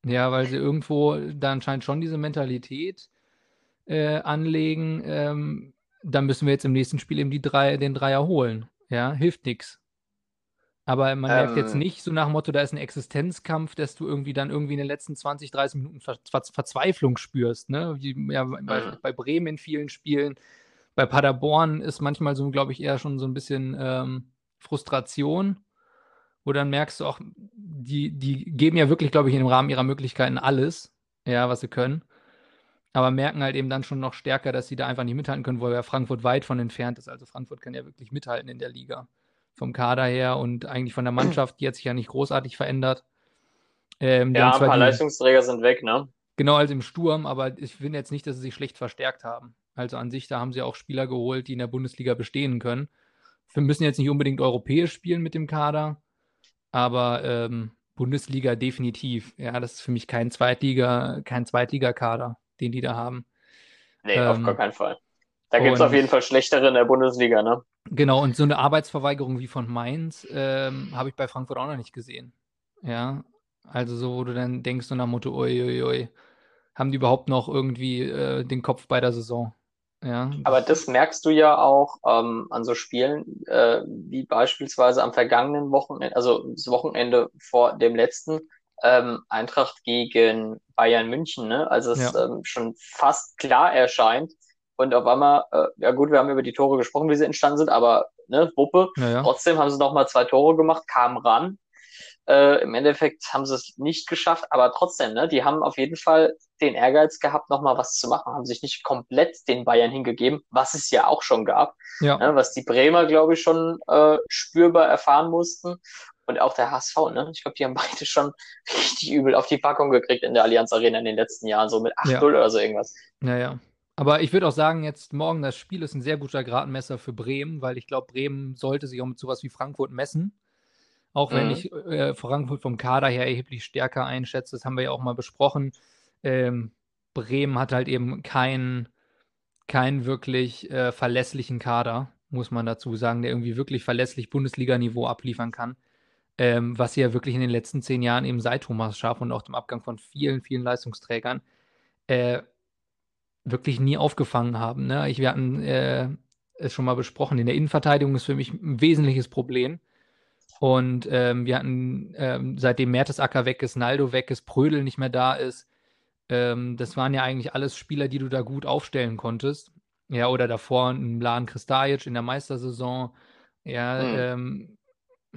Ja, weil sie irgendwo da anscheinend schon diese Mentalität äh, anlegen, ähm, dann müssen wir jetzt im nächsten Spiel eben die drei, den Dreier holen. Ja, hilft nichts. Aber man ähm, merkt jetzt ähm. nicht so nach dem Motto, da ist ein Existenzkampf, dass du irgendwie dann irgendwie in den letzten 20, 30 Minuten Ver Ver Verzweiflung spürst. Ne? Wie, ja, bei, mhm. bei, Bremen in vielen Spielen. Bei Paderborn ist manchmal so, glaube ich, eher schon so ein bisschen ähm, Frustration, wo dann merkst du auch, die, die geben ja wirklich, glaube ich, im Rahmen ihrer Möglichkeiten alles, ja, was sie können aber merken halt eben dann schon noch stärker, dass sie da einfach nicht mithalten können, weil ja Frankfurt weit von entfernt ist. Also Frankfurt kann ja wirklich mithalten in der Liga. Vom Kader her und eigentlich von der Mannschaft, die hat sich ja nicht großartig verändert. Ähm, ja, ein paar die, Leistungsträger sind weg, ne? Genau, also im Sturm, aber ich finde jetzt nicht, dass sie sich schlecht verstärkt haben. Also an sich, da haben sie auch Spieler geholt, die in der Bundesliga bestehen können. Wir müssen jetzt nicht unbedingt europäisch spielen mit dem Kader, aber ähm, Bundesliga definitiv. Ja, das ist für mich kein Zweitliga, kein Zweitligakader den die da haben. Nee, ähm, auf gar keinen Fall. Da gibt es auf jeden Fall schlechtere in der Bundesliga, ne? Genau, und so eine Arbeitsverweigerung wie von Mainz ähm, habe ich bei Frankfurt auch noch nicht gesehen. Ja, also so, wo du dann denkst, so nach Motto, ui, ui, haben die überhaupt noch irgendwie äh, den Kopf bei der Saison? Ja. Aber das merkst du ja auch ähm, an so Spielen, äh, wie beispielsweise am vergangenen Wochenende, also das Wochenende vor dem letzten, ähm, Eintracht gegen Bayern München, ne? Also es ja. ähm, schon fast klar erscheint. Und auf einmal, äh, ja gut, wir haben über die Tore gesprochen, wie sie entstanden sind, aber ne, Wuppe, ja, ja. trotzdem haben sie noch mal zwei Tore gemacht, kamen ran. Äh, Im Endeffekt haben sie es nicht geschafft, aber trotzdem, ne, die haben auf jeden Fall den Ehrgeiz gehabt, noch mal was zu machen, haben sich nicht komplett den Bayern hingegeben, was es ja auch schon gab, ja. ne, was die Bremer, glaube ich, schon äh, spürbar erfahren mussten und auch der HSV, ne? Ich glaube, die haben beide schon richtig übel auf die Packung gekriegt in der Allianz Arena in den letzten Jahren, so mit 8-0 ja. oder so irgendwas. Naja. Aber ich würde auch sagen, jetzt morgen das Spiel ist ein sehr guter Gradmesser für Bremen, weil ich glaube, Bremen sollte sich auch mit sowas wie Frankfurt messen. Auch wenn mhm. ich äh, Frankfurt vom Kader her erheblich stärker einschätze, das haben wir ja auch mal besprochen. Ähm, Bremen hat halt eben keinen kein wirklich äh, verlässlichen Kader, muss man dazu sagen, der irgendwie wirklich verlässlich Bundesliga-Niveau abliefern kann ähm, was sie ja wirklich in den letzten zehn Jahren eben seit Thomas Schaaf und auch dem Abgang von vielen, vielen Leistungsträgern äh, wirklich nie aufgefangen haben. Ne? Ich, wir hatten äh, es schon mal besprochen, in der Innenverteidigung ist für mich ein wesentliches Problem. Und ähm, wir hatten, ähm, seitdem Mertesacker weg ist, Naldo weg ist, Prödel nicht mehr da ist, ähm, das waren ja eigentlich alles Spieler, die du da gut aufstellen konntest. Ja, oder davor ein Lan Kristajic in der Meistersaison. Ja, hm.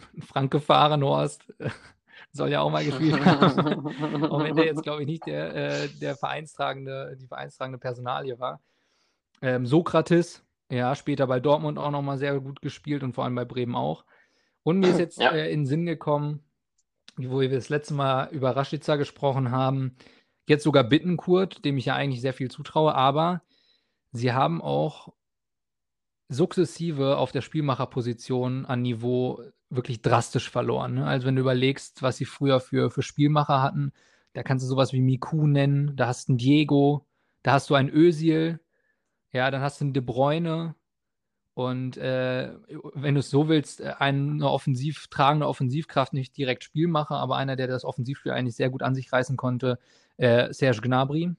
ähm, Franke Fahrenhorst soll ja auch mal gespielt haben. auch wenn der jetzt, glaube ich, nicht der, äh, der vereinstragende, die vereinstragende Personalie war. Ähm, Sokrates, ja, später bei Dortmund auch nochmal sehr gut gespielt und vor allem bei Bremen auch. Und mir ist jetzt ja. äh, in den Sinn gekommen, wo wir das letzte Mal über Rashica gesprochen haben, jetzt sogar Bittenkurt, dem ich ja eigentlich sehr viel zutraue, aber sie haben auch sukzessive auf der Spielmacherposition an Niveau wirklich drastisch verloren. Ne? Also wenn du überlegst, was sie früher für, für Spielmacher hatten, da kannst du sowas wie Miku nennen, da hast du einen Diego, da hast du einen Özil, ja, dann hast du einen De Bruyne und äh, wenn du es so willst, äh, eine offensiv tragende Offensivkraft, nicht direkt Spielmacher, aber einer, der das Offensivspiel eigentlich sehr gut an sich reißen konnte, äh, Serge Gnabry.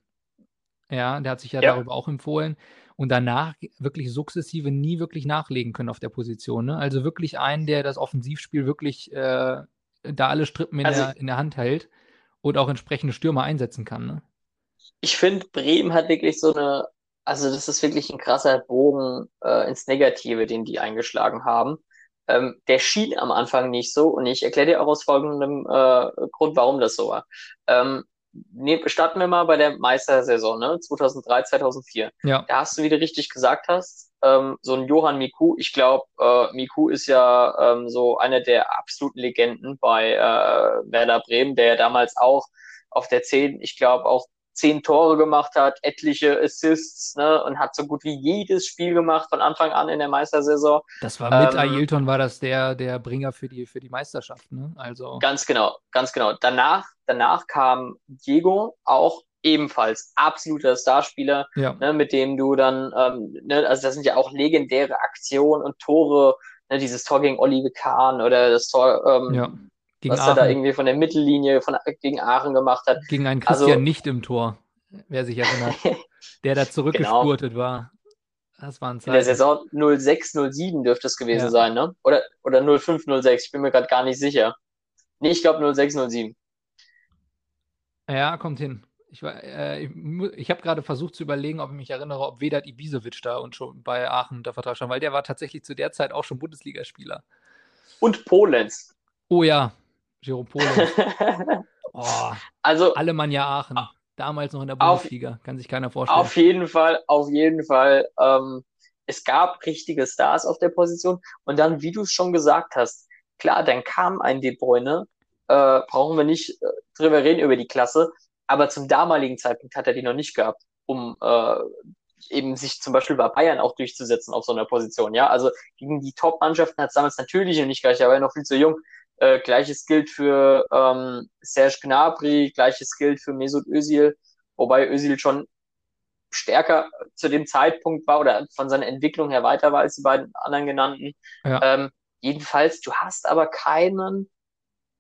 Ja, der hat sich ja, ja, darüber auch empfohlen. Und danach wirklich sukzessive nie wirklich nachlegen können auf der Position. Ne? Also wirklich einen, der das Offensivspiel wirklich äh, da alle Strippen in, also, der, in der Hand hält und auch entsprechende Stürmer einsetzen kann. Ne? Ich finde, Bremen hat wirklich so eine, also das ist wirklich ein krasser Bogen äh, ins Negative, den die eingeschlagen haben. Ähm, der schien am Anfang nicht so und ich erkläre dir auch aus folgendem äh, Grund, warum das so war. Ähm, ne, starten wir mal bei der Meistersaison, ne? 2003, 2004. Ja. Da hast du, wie du richtig gesagt hast, ähm, so ein Johann Miku. Ich glaube, äh, Miku ist ja ähm, so einer der absoluten Legenden bei äh, Werder Bremen, der ja damals auch auf der 10, ich glaube, auch zehn Tore gemacht hat, etliche Assists ne, und hat so gut wie jedes Spiel gemacht von Anfang an in der Meistersaison. Das war mit ähm, Ailton war das der, der Bringer für die, für die Meisterschaft. Ne? Also. Ganz genau, ganz genau. Danach, danach kam Diego, auch ebenfalls absoluter Starspieler, ja. ne, mit dem du dann, ähm, ne, also das sind ja auch legendäre Aktionen und Tore, ne, dieses Tor gegen Olive Kahn oder das Tor, ähm, ja. Gegen was Aachen. er da irgendwie von der Mittellinie von, gegen Aachen gemacht hat. Gegen einen Christian also, nicht im Tor, wer sich erinnert. der da zurückgespurtet genau. war. Das war ein In der Saison 06, 07 dürfte es gewesen ja. sein, ne? Oder, oder 05, 06, ich bin mir gerade gar nicht sicher. Nee, ich glaube 06, 07. Ja, kommt hin. Ich, äh, ich, ich habe gerade versucht zu überlegen, ob ich mich erinnere, ob Vedat Ibisevic da und schon bei Aachen unter Vertrag stand, weil der war tatsächlich zu der Zeit auch schon Bundesligaspieler. Und Polenz. Oh ja, Giropole. oh, also Alemannia Aachen. Damals noch in der Bundesliga. Auf, Kann sich keiner vorstellen. Auf jeden Fall, auf jeden Fall. Ähm, es gab richtige Stars auf der Position. Und dann, wie du es schon gesagt hast, klar, dann kam ein De Bruyne. Äh, brauchen wir nicht äh, drüber reden über die Klasse. Aber zum damaligen Zeitpunkt hat er die noch nicht gehabt, um äh, eben sich zum Beispiel bei Bayern auch durchzusetzen auf so einer Position. Ja, also gegen die Top-Mannschaften hat es damals natürlich noch nicht gereicht, er war ja noch viel zu jung. Äh, gleiches gilt für ähm, Serge Gnabry, gleiches gilt für Mesut Özil, wobei Özil schon stärker zu dem Zeitpunkt war oder von seiner Entwicklung her weiter war als die beiden anderen genannten. Ja. Ähm, jedenfalls, du hast aber keinen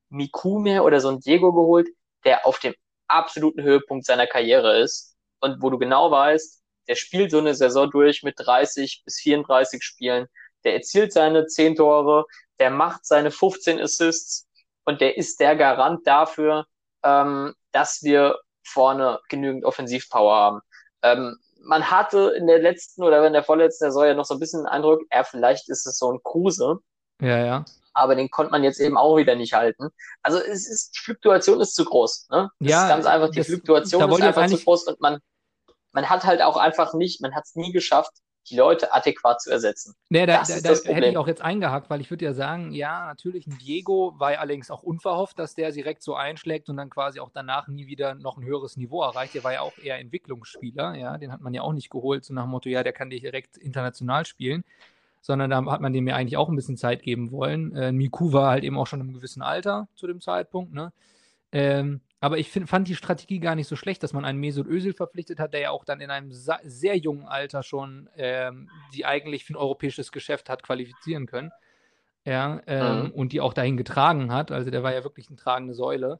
Miku mehr oder so ein Diego geholt, der auf dem absoluten Höhepunkt seiner Karriere ist und wo du genau weißt, der spielt so eine Saison durch mit 30 bis 34 Spielen, der erzielt seine 10 Tore, der macht seine 15 Assists und der ist der Garant dafür, ähm, dass wir vorne genügend Offensivpower haben. Ähm, man hatte in der letzten oder in der vorletzten Saison ja noch so ein bisschen den Eindruck, er vielleicht ist es so ein Kruse. Ja, ja. Aber den konnte man jetzt eben auch wieder nicht halten. Also es ist, die Fluktuation ist zu groß. Ne? ja, ist ganz einfach, die das, Fluktuation ist einfach zu groß und man, man hat halt auch einfach nicht, man hat es nie geschafft, die Leute adäquat zu ersetzen. Nee, da, das da, da hätte ich auch jetzt eingehakt, weil ich würde ja sagen, ja, natürlich, ein Diego war ja allerdings auch unverhofft, dass der direkt so einschlägt und dann quasi auch danach nie wieder noch ein höheres Niveau erreicht. Der war ja auch eher Entwicklungsspieler, ja, den hat man ja auch nicht geholt, so nach dem Motto, ja, der kann direkt international spielen, sondern da hat man dem ja eigentlich auch ein bisschen Zeit geben wollen. Äh, Miku war halt eben auch schon im gewissen Alter zu dem Zeitpunkt, ne? Ähm, aber ich find, fand die Strategie gar nicht so schlecht, dass man einen Mesut Özil verpflichtet hat, der ja auch dann in einem sehr jungen Alter schon ähm, die eigentlich für ein europäisches Geschäft hat qualifizieren können. Ja, ähm, mhm. und die auch dahin getragen hat. Also der war ja wirklich eine tragende Säule.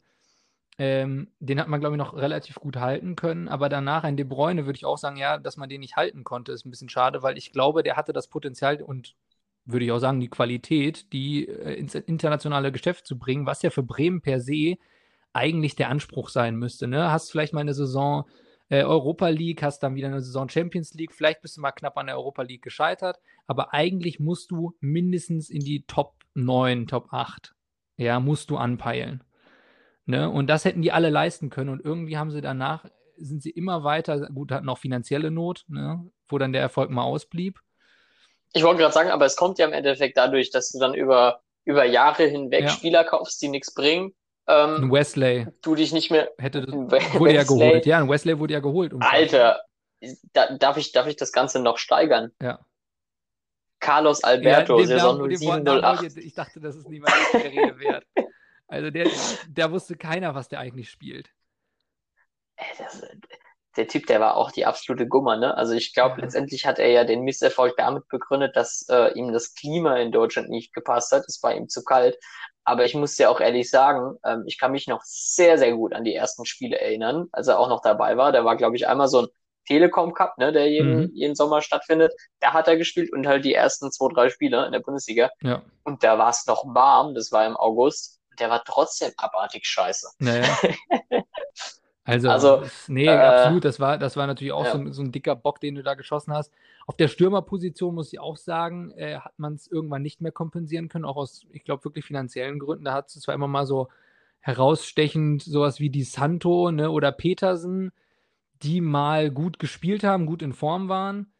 Ähm, den hat man, glaube ich, noch relativ gut halten können. Aber danach ein De Bruyne würde ich auch sagen, ja, dass man den nicht halten konnte, ist ein bisschen schade, weil ich glaube, der hatte das Potenzial und würde ich auch sagen, die Qualität, die äh, ins internationale Geschäft zu bringen, was ja für Bremen per se eigentlich der Anspruch sein müsste. Ne? Hast vielleicht mal eine Saison äh, Europa League, hast dann wieder eine Saison Champions League, vielleicht bist du mal knapp an der Europa League gescheitert, aber eigentlich musst du mindestens in die Top 9, Top 8, ja, musst du anpeilen. Ne? Und das hätten die alle leisten können und irgendwie haben sie danach, sind sie immer weiter, gut, hatten auch finanzielle Not, ne? wo dann der Erfolg mal ausblieb. Ich wollte gerade sagen, aber es kommt ja im Endeffekt dadurch, dass du dann über, über Jahre hinweg ja. Spieler kaufst, die nichts bringen ähm, Wesley. Du dich nicht mehr. Hätte, wurde ja geholt. Ja, ein Wesley wurde ja geholt. Um Alter, da, darf, ich, darf ich das Ganze noch steigern? Ja. Carlos Alberto, ja, Saison 0708. Ich dachte, das ist niemand der Rede wert. Also der, der wusste keiner, was der eigentlich spielt. Das, der Typ, der war auch die absolute Gummer, ne? Also ich glaube, ja. letztendlich hat er ja den Misserfolg damit begründet, dass äh, ihm das Klima in Deutschland nicht gepasst hat. Es war ihm zu kalt. Aber ich muss ja auch ehrlich sagen, ähm, ich kann mich noch sehr, sehr gut an die ersten Spiele erinnern, als er auch noch dabei war. Der war, glaube ich, einmal so ein Telekom Cup, ne, der jeden, mhm. jeden Sommer stattfindet. Da hat er gespielt und halt die ersten zwei, drei Spiele in der Bundesliga. Ja. Und da war es noch warm, das war im August. Der war trotzdem abartig scheiße. Naja. Also, also nee, äh, absolut. Das war, das war natürlich auch ja. so, so, ein dicker Bock, den du da geschossen hast. Auf der Stürmerposition muss ich auch sagen, äh, hat man es irgendwann nicht mehr kompensieren können, auch aus, ich glaube, wirklich finanziellen Gründen. Da hat es zwar immer mal so herausstechend sowas wie die Santo ne, oder Petersen, die mal gut gespielt haben, gut in Form waren.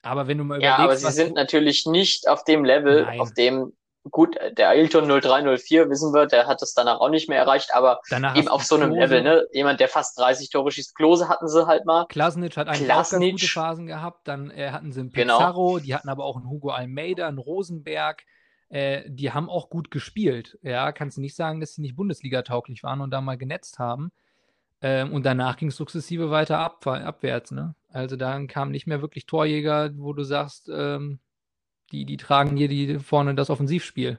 Aber wenn du mal überlegst. Ja, aber sie sind natürlich nicht auf dem Level, Nein. auf dem gut, der Ailton 0304, wissen wir, der hat es danach auch nicht mehr erreicht, aber danach eben auf so einem Klose. Level, ne? Jemand, der fast 30 Tore schießt. Klose hatten sie halt mal. Klasnic hat eigentlich Klasnic. gute Phasen gehabt. Dann äh, hatten sie einen genau. Pizarro, genau. die hatten aber auch einen Hugo Almeida, einen Rosenberg. Äh, die haben auch gut gespielt. Ja, kannst du nicht sagen, dass sie nicht Bundesliga-tauglich waren und da mal genetzt haben. Ähm, und danach ging es sukzessive weiter ab, abwärts. Ne? Also dann kamen nicht mehr wirklich Torjäger, wo du sagst, ähm, die, die tragen hier die vorne das Offensivspiel.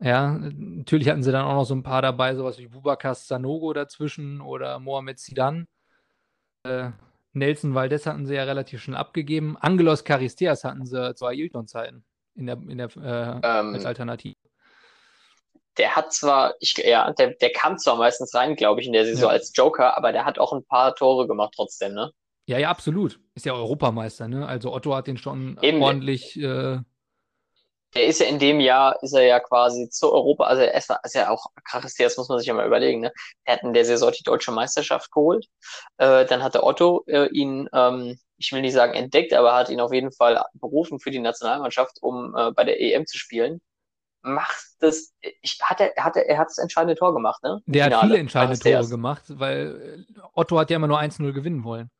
Ja, natürlich hatten sie dann auch noch so ein paar dabei, sowas wie Bubakas Sanogo dazwischen oder Mohamed Sidan. Äh, Nelson Valdez hatten sie ja relativ schnell abgegeben. Angelos Caristeas hatten sie zu Ailton-Zeiten in der, in der, äh, ähm, als Alternative. Der hat zwar, ich, ja, der, der kam zwar meistens rein, glaube ich, in der Saison ja. als Joker, aber der hat auch ein paar Tore gemacht trotzdem, ne? Ja, ja, absolut. Ist ja Europameister, ne? Also Otto hat den schon Eben. ordentlich. Äh... Der ist ja in dem Jahr, ist er ja quasi zu Europa, also er ist, ist ja auch krass, das muss man sich ja mal überlegen, ne? Er hat in der Saison die deutsche Meisterschaft geholt. Äh, dann hatte Otto äh, ihn, ähm, ich will nicht sagen entdeckt, aber hat ihn auf jeden Fall berufen für die Nationalmannschaft, um äh, bei der EM zu spielen macht das, ich, hat er, hat er, er hat das entscheidende Tor gemacht, ne? Der Finale. hat viele entscheidende Tore gemacht, weil Otto hat ja immer nur 1-0 gewinnen wollen.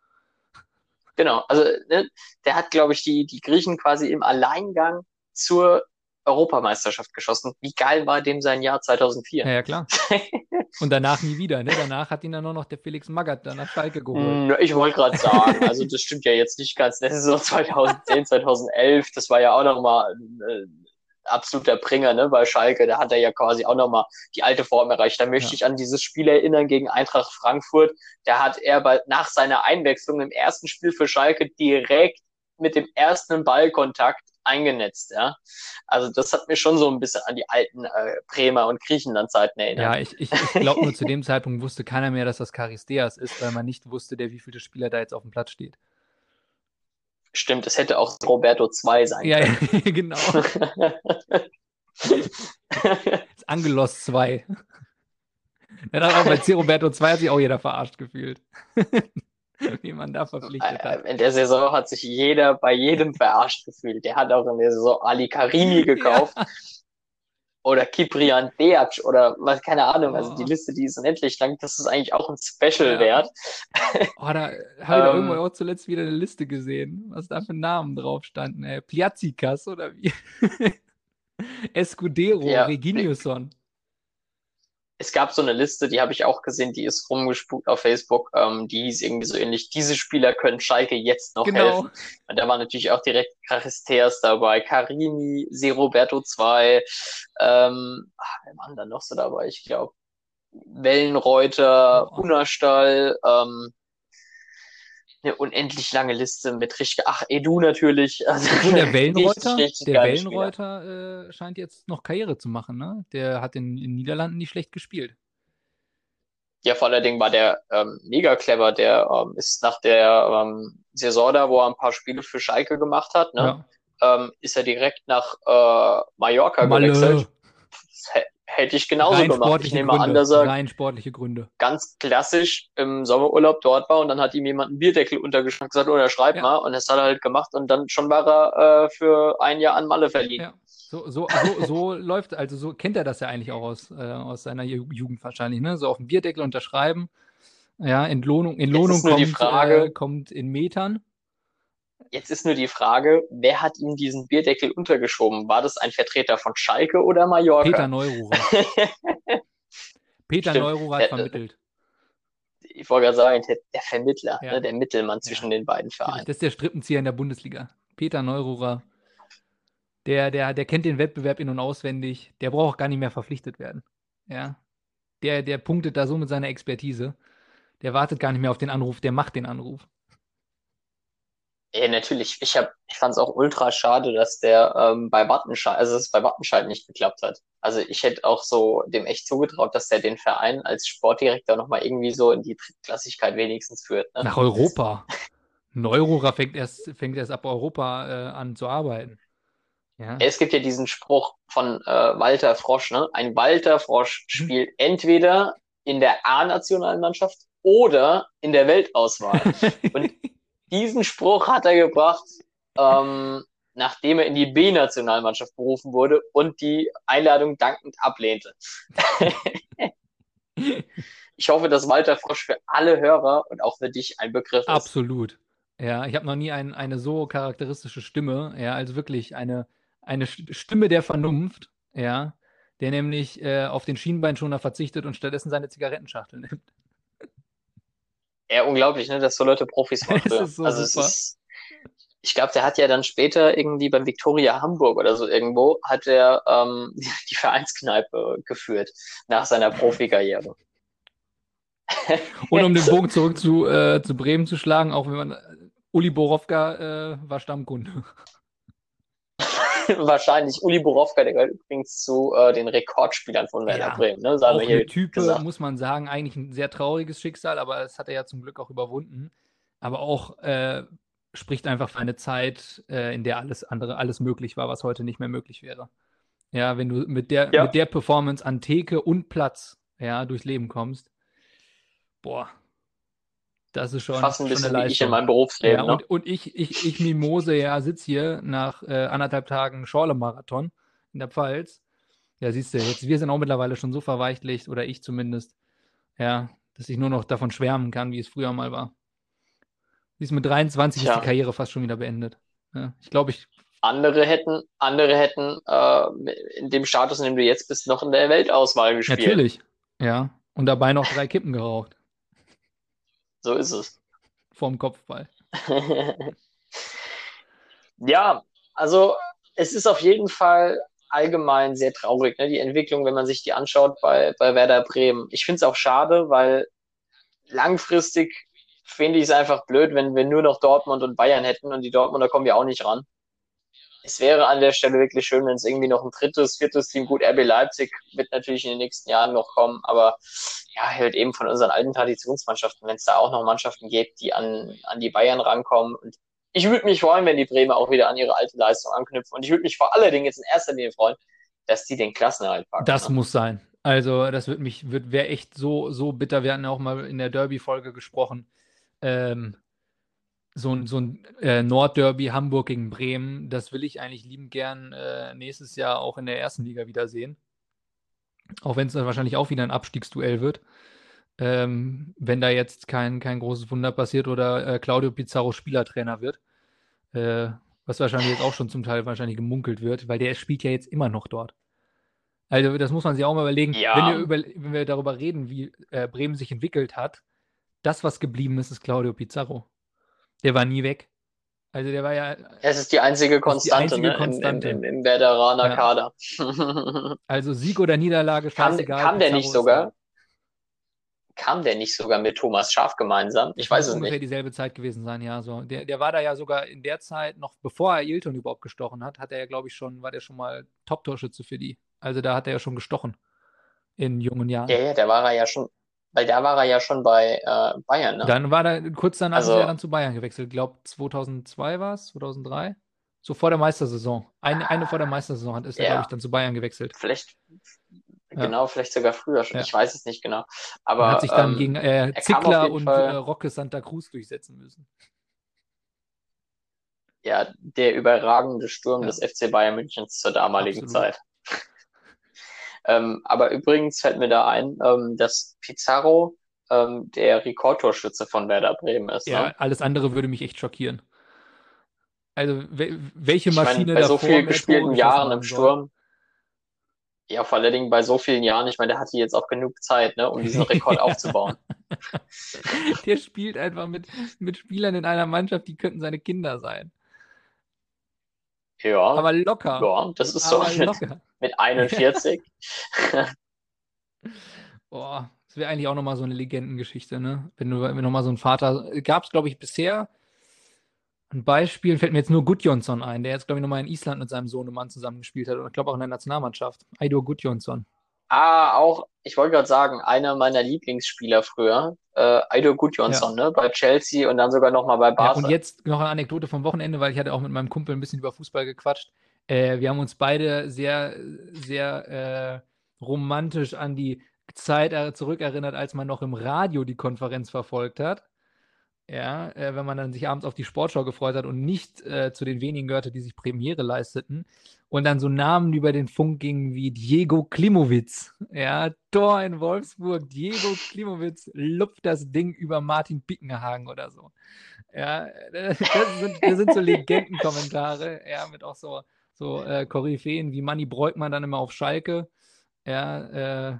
Genau, also ne, der hat, glaube ich, die, die Griechen quasi im Alleingang zur Europameisterschaft geschossen. Wie geil war dem sein Jahr 2004? Ja, ja klar. Und danach nie wieder, ne? Danach hat ihn dann nur noch der Felix Magath dann nach Schalke geholt. Hm, ich wollte gerade sagen, also das stimmt ja jetzt nicht ganz. Das ist so 2010, 2011, das war ja auch nochmal äh, absoluter Bringer, ne, bei Schalke. Da hat er ja quasi auch nochmal die alte Form erreicht. Da möchte ja. ich an dieses Spiel erinnern gegen Eintracht Frankfurt. Da hat er bei, nach seiner Einwechslung im ersten Spiel für Schalke direkt mit dem ersten Ballkontakt eingenetzt, ja. Also das hat mir schon so ein bisschen an die alten äh, Bremer und Griechenland-Zeiten erinnert. Ja, ich, ich, ich glaube nur zu dem Zeitpunkt wusste keiner mehr, dass das Charisteas ist, weil man nicht wusste, der wievielte Spieler da jetzt auf dem Platz steht. Stimmt, es hätte auch Roberto 2 sein ja, können. Ja, genau. Angelos 2. Dann auch bei C. Roberto 2 hat sich auch jeder verarscht gefühlt. Wie man da verpflichtet hat. In der Saison hat sich jeder bei jedem verarscht gefühlt. Der hat auch in der Saison Ali Karimi gekauft. Ja oder Kiprian Beac oder was, keine Ahnung, also die oh. Liste, die ist unendlich lang, das ist eigentlich auch ein Special ja. wert. Oh, da habe ich da ähm, irgendwo auch zuletzt wieder eine Liste gesehen, was da für Namen drauf standen, ey. Pliazikas oder wie? Escudero, ja. Reginiuson es gab so eine Liste, die habe ich auch gesehen, die ist rumgespuckt auf Facebook, ähm, die hieß irgendwie so ähnlich, diese Spieler können Schalke jetzt noch genau. helfen. Und da war natürlich auch direkt Charisteas dabei, Carini, Roberto 2, ähm, ach, wer waren da noch so dabei? Ich glaube, Wellenreuter, oh. Unnerstall, ähm, eine unendlich lange Liste mit richtig, ach, Edu natürlich. Also, der Wellenreuter, richtig, der Wellenreuter äh, scheint jetzt noch Karriere zu machen, ne? Der hat in den Niederlanden nicht schlecht gespielt. Ja, vor allen Dingen war der ähm, mega clever. Der ähm, ist nach der ähm, Saison da, wo er ein paar Spiele für Schalke gemacht hat, ne? Ja. Ähm, ist er direkt nach äh, Mallorca Malle. gewechselt hätte ich genauso rein gemacht. Ich nehme Gründe, an, dass er rein sportliche Gründe. ganz klassisch im Sommerurlaub dort war und dann hat ihm jemand einen Bierdeckel untergeschnackt gesagt, oder schreib ja. mal. Und das hat er halt gemacht und dann schon war er äh, für ein Jahr an Malle verliehen. Ja, So, so, so, so läuft, also so kennt er das ja eigentlich auch aus, äh, aus seiner Jugend wahrscheinlich, ne? So auf dem Bierdeckel unterschreiben. Ja, Entlohnung, Entlohnung kommt, Frage, äh, kommt in Metern. Jetzt ist nur die Frage, wer hat ihm diesen Bierdeckel untergeschoben? War das ein Vertreter von Schalke oder Mallorca? Peter Neururer. Peter Stimmt. Neururer hat vermittelt. Ich wollte gerade sagen, der, der Vermittler, ja. ne, der Mittelmann zwischen ja. den beiden Vereinen. Das ist der Strippenzieher in der Bundesliga. Peter Neururer. Der, der, der kennt den Wettbewerb in- und auswendig. Der braucht gar nicht mehr verpflichtet werden. Ja. Der, der punktet da so mit seiner Expertise. Der wartet gar nicht mehr auf den Anruf, der macht den Anruf. Ja, natürlich. Ich, hab, ich fand es auch ultra schade, dass der ähm, bei Wattenscheid, also es bei Wattenscheid nicht geklappt hat. Also ich hätte auch so dem echt zugetraut, dass der den Verein als Sportdirektor nochmal irgendwie so in die Drittklassigkeit wenigstens führt. Ne? Nach Europa. Neurora fängt erst, fängt erst ab Europa äh, an zu arbeiten. Ja. Es gibt ja diesen Spruch von äh, Walter Frosch, ne? Ein Walter Frosch hm. spielt hm. entweder in der A-Nationalmannschaft oder in der Weltauswahl. Und diesen Spruch hat er gebracht, ähm, nachdem er in die B-Nationalmannschaft berufen wurde und die Einladung dankend ablehnte. ich hoffe, dass Walter Frosch für alle Hörer und auch für dich ein Begriff ist. Absolut. Ja, ich habe noch nie ein, eine so charakteristische Stimme, ja, also wirklich eine, eine Stimme der Vernunft, ja, der nämlich äh, auf den Schienbeinschoner verzichtet und stattdessen seine Zigarettenschachtel nimmt. Ja, unglaublich, ne, dass so Leute Profis machen. so also super. es ist, ich glaube, der hat ja dann später irgendwie beim Victoria Hamburg oder so irgendwo, hat er ähm, die Vereinskneipe geführt nach seiner Profikarriere. Und um den Bogen zurück zu, äh, zu Bremen zu schlagen, auch wenn man Uli Borowka äh, war Stammkunde. Wahrscheinlich. Uli Borowka, der gehört übrigens zu äh, den Rekordspielern von Werder ja, Bremen. Ne? Sagen auch wir hier Type, gesagt. muss man sagen, eigentlich ein sehr trauriges Schicksal, aber das hat er ja zum Glück auch überwunden. Aber auch äh, spricht einfach für eine Zeit, äh, in der alles andere, alles möglich war, was heute nicht mehr möglich wäre. Ja, wenn du mit der, ja. mit der Performance an Theke und Platz ja, durchs Leben kommst, boah, das ist schon, Fast ein bisschen wie ich in meinem Berufsleben. Ja, ne? und, und ich, ich, ich Mimose, ja, sitze hier nach äh, anderthalb Tagen Schorle-Marathon in der Pfalz. Ja, siehst du, jetzt, wir sind auch mittlerweile schon so verweichlicht, oder ich zumindest, ja, dass ich nur noch davon schwärmen kann, wie es früher mal war. Wie es mit 23 Tja. ist die Karriere fast schon wieder beendet. Ja, ich glaube, ich. Andere hätten, andere hätten äh, in dem Status, in dem du jetzt bist, noch in der Weltauswahl gespielt. Natürlich, ja. Und dabei noch drei Kippen geraucht. So ist es. Vorm Kopfball. ja, also es ist auf jeden Fall allgemein sehr traurig, ne? die Entwicklung, wenn man sich die anschaut bei, bei Werder Bremen. Ich finde es auch schade, weil langfristig finde ich es einfach blöd, wenn wir nur noch Dortmund und Bayern hätten und die Dortmunder kommen ja auch nicht ran es wäre an der Stelle wirklich schön, wenn es irgendwie noch ein drittes, viertes Team, gut, RB Leipzig wird natürlich in den nächsten Jahren noch kommen, aber ja, halt eben von unseren alten Traditionsmannschaften, wenn es da auch noch Mannschaften gibt, die an, an die Bayern rankommen. Und ich würde mich freuen, wenn die Bremer auch wieder an ihre alte Leistung anknüpfen. Und ich würde mich vor allen Dingen jetzt in erster Linie freuen, dass die den Klassenerhalt packen. Das ne? muss sein. Also, das wird mich, wäre echt so, so bitter. Wir hatten ja auch mal in der Derby-Folge gesprochen. Ähm, so ein, so ein äh, Nordderby Hamburg gegen Bremen, das will ich eigentlich liebend gern äh, nächstes Jahr auch in der ersten Liga wiedersehen. Auch wenn es dann wahrscheinlich auch wieder ein Abstiegsduell wird. Ähm, wenn da jetzt kein, kein großes Wunder passiert oder äh, Claudio Pizarro Spielertrainer wird. Äh, was wahrscheinlich jetzt auch schon zum Teil wahrscheinlich gemunkelt wird, weil der spielt ja jetzt immer noch dort. Also das muss man sich auch mal überlegen. Ja. Wenn, wir über, wenn wir darüber reden, wie äh, Bremen sich entwickelt hat, das, was geblieben ist, ist Claudio Pizarro. Der war nie weg. Also der war ja. Es ist die einzige Konstante, die einzige ne? Konstante. Im, im, im Werderaner ja. Kader. also Sieg oder Niederlage, scheißegal. Kam, kam der nicht sogar? Kam der nicht sogar mit Thomas Schaf gemeinsam? Ich weiß es nicht. ungefähr dieselbe Zeit gewesen sein, ja. So. Der, der war da ja sogar in der Zeit, noch bevor er Ilton überhaupt gestochen hat, hat er ja, glaube ich, schon, war der schon mal Top-Torschütze für die. Also da hat er ja schon gestochen in jungen Jahren. Ja, ja, da war er ja schon, weil da war er ja schon bei äh, Bayern, ne? Dann war er, kurz danach also, ist er dann zu Bayern gewechselt. Ich glaube, 2002 war es, 2003? So vor der Meistersaison. Eine, eine vor der Meistersaison hat, ist ja. er, glaube ich, dann zu Bayern gewechselt. Vielleicht, ja. genau, vielleicht sogar früher schon. Ja. Ich weiß es nicht genau. Aber, er hat sich dann ähm, gegen äh, Zickler und äh, Rocke Santa Cruz durchsetzen müssen. ja, der überragende Sturm ja. des FC Bayern Münchens zur damaligen Absolut. Zeit. Ähm, aber übrigens fällt mir da ein, ähm, dass Pizarro ähm, der Rekordtorschütze von Werder Bremen ist. Ja, ne? alles andere würde mich echt schockieren. Also welche Maschine ich mein, bei so vielen gespielten Jahren im Sturm. Ja, vor allen Dingen bei so vielen Jahren, ich meine, der hatte jetzt auch genug Zeit, ne, um diesen Rekord aufzubauen. der spielt einfach mit, mit Spielern in einer Mannschaft, die könnten seine Kinder sein. Ja. Aber locker. Ja, das ist so mit, mit 41. Boah, das wäre eigentlich auch nochmal so eine Legendengeschichte, ne? Wenn du wenn nochmal so ein Vater. Gab es, glaube ich, bisher ein Beispiel, fällt mir jetzt nur Gudjonsson ein, der jetzt, glaube ich, nochmal in Island mit seinem Sohnemann zusammengespielt hat und ich glaube auch in der Nationalmannschaft. Aidur Gudjonsson. Ah, auch, ich wollte gerade sagen, einer meiner Lieblingsspieler früher, äh, Aido Gudjonsson, ja. ne? Bei Chelsea und dann sogar nochmal bei Barca. Ja, und jetzt noch eine Anekdote vom Wochenende, weil ich hatte auch mit meinem Kumpel ein bisschen über Fußball gequatscht. Äh, wir haben uns beide sehr, sehr äh, romantisch an die Zeit zurückerinnert, als man noch im Radio die Konferenz verfolgt hat. Ja, äh, wenn man dann sich abends auf die Sportschau gefreut hat und nicht äh, zu den wenigen gehörte, die sich Premiere leisteten. Und dann so Namen über den Funk gingen wie Diego Klimowitz. Ja, Tor in Wolfsburg, Diego Klimowitz lupft das Ding über Martin Bickenhagen oder so. Ja, das sind, das sind so Legendenkommentare, ja, mit auch so, so äh, Koryphäen wie Manny Breukmann dann immer auf Schalke. Ja, äh,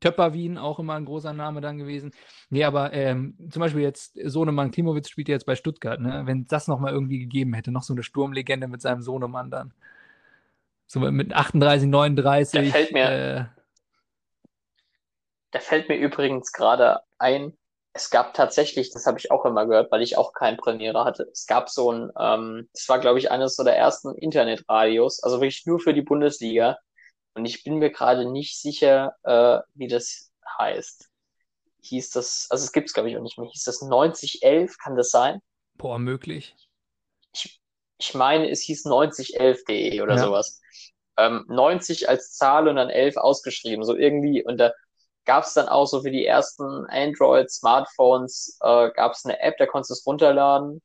Töpperwien auch immer ein großer Name dann gewesen. Nee, aber ähm, zum Beispiel jetzt Sohnemann Klimowitz spielt jetzt bei Stuttgart, ne? Wenn das nochmal irgendwie gegeben hätte, noch so eine Sturmlegende mit seinem Sohnemann dann. So mit 38, 39. Da fällt mir, äh, da fällt mir übrigens gerade ein, es gab tatsächlich, das habe ich auch immer gehört, weil ich auch keinen Premiere hatte. Es gab so ein, ähm, das war glaube ich eines so der ersten Internetradios, also wirklich nur für die Bundesliga. Und ich bin mir gerade nicht sicher, äh, wie das heißt. Hieß das, also es gibt es glaube ich auch nicht mehr. Hieß das 9011, kann das sein? Boah, möglich. Ich, ich meine, es hieß 9011.de oder ja. sowas. Ähm, 90 als Zahl und dann 11 ausgeschrieben, so irgendwie. Und da gab es dann auch so für die ersten Android-Smartphones, äh, gab es eine App, da konntest du es runterladen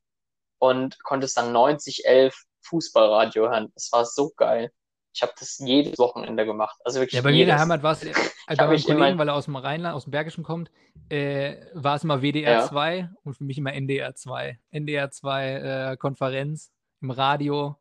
und konntest dann 9011 Fußballradio hören. Das war so geil. Ich habe das jedes Wochenende gemacht. Also wirklich ja, bei mir in der Heimat war es, äh, bei meinem Kollegen, mein... weil er aus dem Rheinland, aus dem Bergischen kommt, äh, war es immer WDR ja. 2 und für mich immer NDR 2. NDR 2 äh, Konferenz im Radio,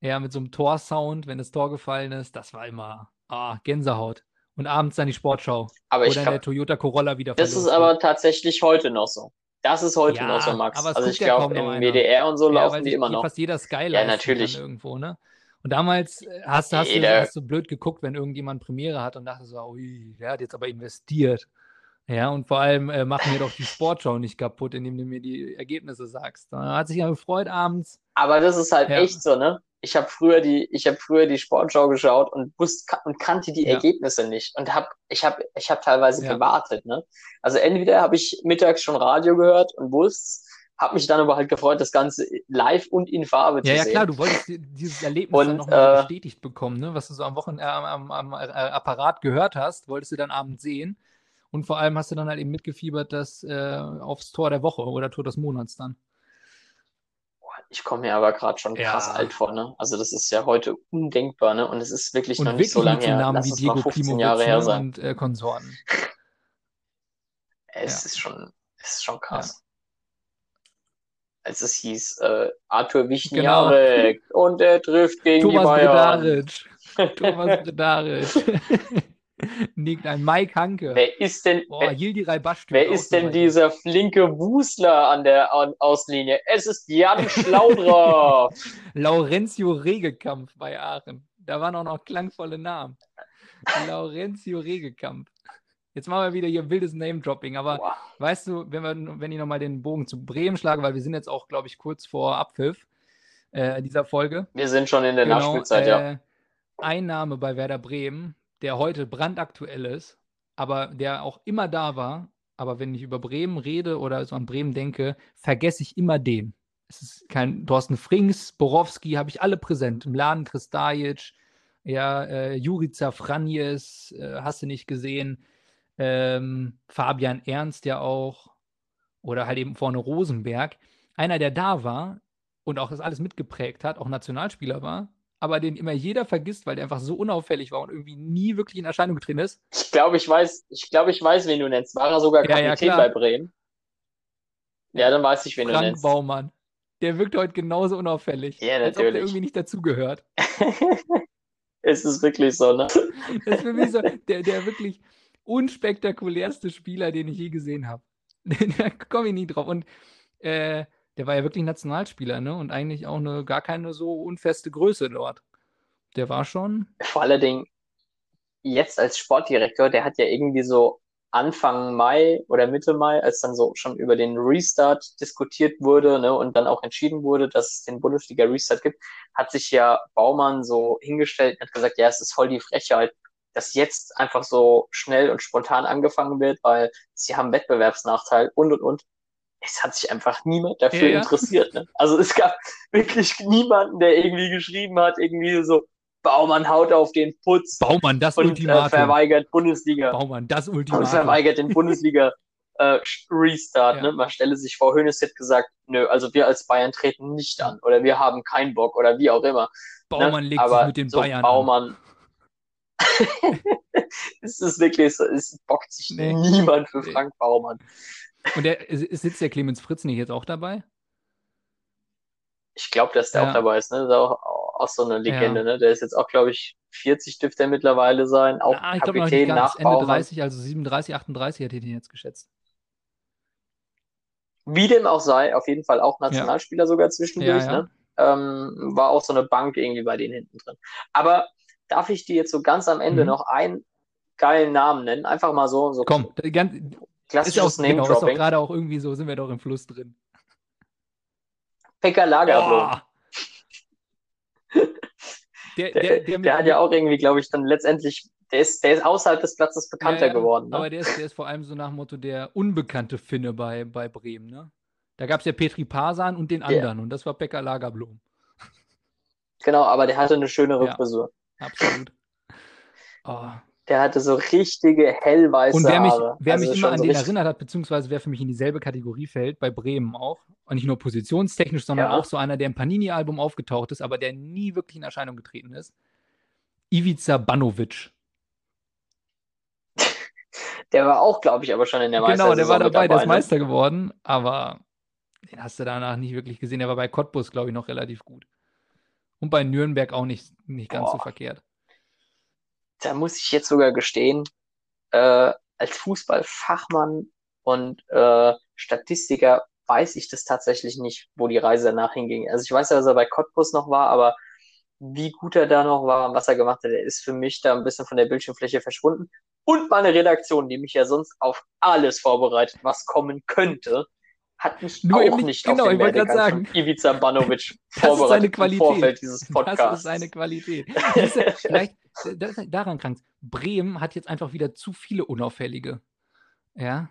ja, mit so einem Torsound, wenn das Tor gefallen ist, das war immer ah, Gänsehaut. Und abends dann die Sportschau. Aber Oder der Toyota Corolla wieder Das ist aber tatsächlich heute noch so. Das ist heute ja, noch so, Max. also ich glaube, im WDR und so ja, laufen die immer noch. Fast jeder Skyline ja, natürlich. irgendwo, ne? Und damals äh, hast, hast, du, hast du blöd geguckt, wenn irgendjemand Premiere hat und dachte so, ui, der hat jetzt aber investiert. Ja, und vor allem äh, machen wir doch die Sportschau nicht kaputt, indem du mir die Ergebnisse sagst. Da hat sich ja gefreut abends. Aber das ist halt ja. echt so, ne? Ich habe früher die, ich habe früher die Sportschau geschaut und wusste und kannte die ja. Ergebnisse nicht und habe, ich habe, ich habe teilweise ja. gewartet, ne? Also entweder habe ich mittags schon Radio gehört und wusste, habe mich dann aber halt gefreut, das Ganze live und in Farbe ja, zu ja, sehen. Ja, klar, du wolltest dieses Erlebnis und, dann nochmal äh, bestätigt bekommen, ne? was du so am Wochenende äh, am, am, äh, Apparat gehört hast, wolltest du dann abends sehen. Und vor allem hast du dann halt eben mitgefiebert, dass äh, aufs Tor der Woche oder Tor des Monats dann. Ich komme mir aber gerade schon krass ja. alt vor, ne? Also das ist ja heute undenkbar, ne? Und es ist wirklich und noch nicht so lange her. Namen Lass wie Diego 15 Jahre her sein. und äh, Konsorten. es ja. ist schon, es ist schon krass als es hieß, äh, Arthur Wichniarek genau. und er trifft gegen Thomas die Bayern. Bredaric. Thomas Bredaric. Nickt ein Mike Hanke. Wer ist denn, Boah, wer, wer ist denn dieser flinke Wusler an der Auslinie? Es ist Jan Schlaudraff. Laurentio Regekamp bei Aachen. Da waren auch noch klangvolle Namen. Laurentio Regekamp. Jetzt machen wir wieder hier wildes Name-Dropping, aber Boah. weißt du, wenn, wir, wenn ich nochmal den Bogen zu Bremen schlage, weil wir sind jetzt auch, glaube ich, kurz vor Abpfiff äh, dieser Folge. Wir sind schon in der genau, Nachspielzeit, äh, ja. Ein Name bei Werder Bremen, der heute brandaktuell ist, aber der auch immer da war, aber wenn ich über Bremen rede oder so an Bremen denke, vergesse ich immer den. Es ist kein Thorsten Frings, Borowski, habe ich alle präsent. Im Laden Kristajic, ja, äh, Jurica Franjes, äh, hast du nicht gesehen ähm, Fabian Ernst ja auch oder halt eben vorne Rosenberg. Einer, der da war, und auch das alles mitgeprägt hat, auch Nationalspieler war, aber den immer jeder vergisst, weil der einfach so unauffällig war und irgendwie nie wirklich in Erscheinung getreten ist. Ich glaube, ich weiß, ich glaube, ich weiß, wen du nennst. War er sogar Ja, ja, Kapitän klar. bei Bremen? Ja, dann weiß ich, wen du Frank nennst. Baumann. Der wirkt heute genauso unauffällig. Ja, Als ob der natürlich. irgendwie nicht dazugehört. es ist wirklich so, ne? Das ist für mich so der, der wirklich unspektakulärste Spieler, den ich je gesehen habe. da komme ich nie drauf. Und äh, der war ja wirklich Nationalspieler, ne? Und eigentlich auch eine, gar keine so unfeste Größe dort. Der war schon. Vor allen Dingen jetzt als Sportdirektor, der hat ja irgendwie so Anfang Mai oder Mitte Mai, als dann so schon über den Restart diskutiert wurde, ne, und dann auch entschieden wurde, dass es den Bundesliga-Restart gibt, hat sich ja Baumann so hingestellt und hat gesagt, ja, es ist voll die Frechheit, dass jetzt einfach so schnell und spontan angefangen wird, weil sie haben Wettbewerbsnachteil und und und. Es hat sich einfach niemand dafür Ja, ja. interessiert. Ne? Also es gab wirklich niemanden, der irgendwie geschrieben hat, irgendwie so, Baumann haut auf den Putz Baumann, das und äh, Ultimatum. verweigert Bundesliga Baumann, das und Ultimatum. verweigert den Bundesliga äh, Restart. Ja. Ne? Man stelle sich vor, Hönes hätte gesagt, nö, also wir als Bayern treten nicht an oder wir haben keinen Bock oder wie auch immer. Baumann ne? legt Aber sich mit den so Bayern an. Es ist wirklich so, es bockt sich Nee. niemand für Nee. Frank Baumann. Und der, ist- sitzt der Clemens Fritz nicht jetzt auch dabei? Ich glaube, dass der Ja. auch dabei ist, ne? Das ist auch, auch so eine Legende, Ja. ne? Der ist jetzt auch, glaube ich, 40 dürfte er mittlerweile sein, auch Ah, ich Kapitän ganz. nach Ende Baumann. 30, also 37, 38 hätte ich den jetzt geschätzt. Wie dem auch sei, auf jeden Fall auch Nationalspieler sogar zwischendurch, Ja, ja. ne? Ähm, war auch so eine Bank irgendwie bei denen hinten drin. Aber darf ich dir jetzt so ganz am Ende Mhm. noch einen geilen Namen nennen? Einfach mal so, so Komm, ganz, klassisches genau, ist doch Name-Dropping. gerade auch irgendwie so, sind wir doch im Fluss drin. Pekka Lagerblom. Oh! Der, Der, der, der, hat ja auch irgendwie, glaube ich, dann letztendlich, der ist, der ist außerhalb des Platzes bekannter Ja, ja, geworden. Ne? Aber der ist, der ist vor allem so nach dem Motto der unbekannte Finne bei, bei Bremen, ne? Da gab es ja Petri Pasan und den anderen und das war Pekka Lagerblom. Genau, aber der hatte eine schönere Ja. Frisur. Absolut. Oh. Der hatte so richtige hellweiße Und wer mich, wer Also mich immer an so den erinnert hat, beziehungsweise wer für mich in dieselbe Kategorie fällt, bei Bremen auch, und nicht nur positionstechnisch, sondern Ja. auch so einer, der im Panini-Album aufgetaucht ist, aber der nie wirklich in Erscheinung getreten ist, Ivica Banovic. Der war auch, glaube ich, aber schon in der Genau, der war mit dabei, der ist ne? Meister geworden, aber den hast du danach nicht wirklich gesehen. Der war bei Cottbus, glaube ich, noch relativ gut. Und bei Nürnberg auch nicht, nicht ganz so Boah. verkehrt. da muss ich jetzt sogar gestehen, äh, als Fußballfachmann und äh, Statistiker weiß ich das tatsächlich nicht, wo die Reise danach hinging. Also ich weiß ja, dass er bei Cottbus noch war, aber wie gut er da noch war und was er gemacht hat, der ist für mich da ein bisschen von der Bildschirmfläche verschwunden. Und meine Redaktion, die mich ja sonst auf alles vorbereitet, was kommen könnte, hat mich Nur auch eben nicht- genau, auf den ich wollte Werdegang von Ivica Banovic Das ist seine vorbereitet im Qualität. Vorfeld dieses Das Podcasts. ist seine Qualität. Siehst du, Vielleicht, das, daran krank. Bremen hat jetzt einfach wieder zu viele Unauffällige. Ja.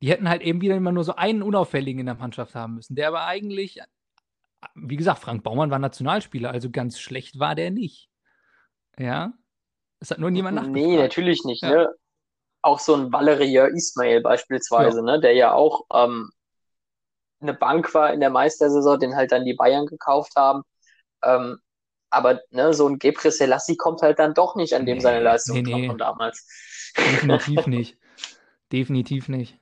Die hätten halt eben wieder immer nur so einen Unauffälligen in der Mannschaft haben müssen, der aber eigentlich, wie gesagt, Frank Baumann war Nationalspieler, also ganz schlecht war der nicht. Ja. Es hat nur niemand Nee, nachgefragt. natürlich nicht, Ja. ne? Auch so ein Valeria Ismail beispielsweise, ne? Der ja auch ähm, eine Bank war in der Meistersaison, den halt dann die Bayern gekauft haben. Ähm, aber ne, so ein Gebre Selassie kommt halt dann doch nicht an dem Nee, seine Leistung nee, nee. von damals. Definitiv nicht. Definitiv nicht.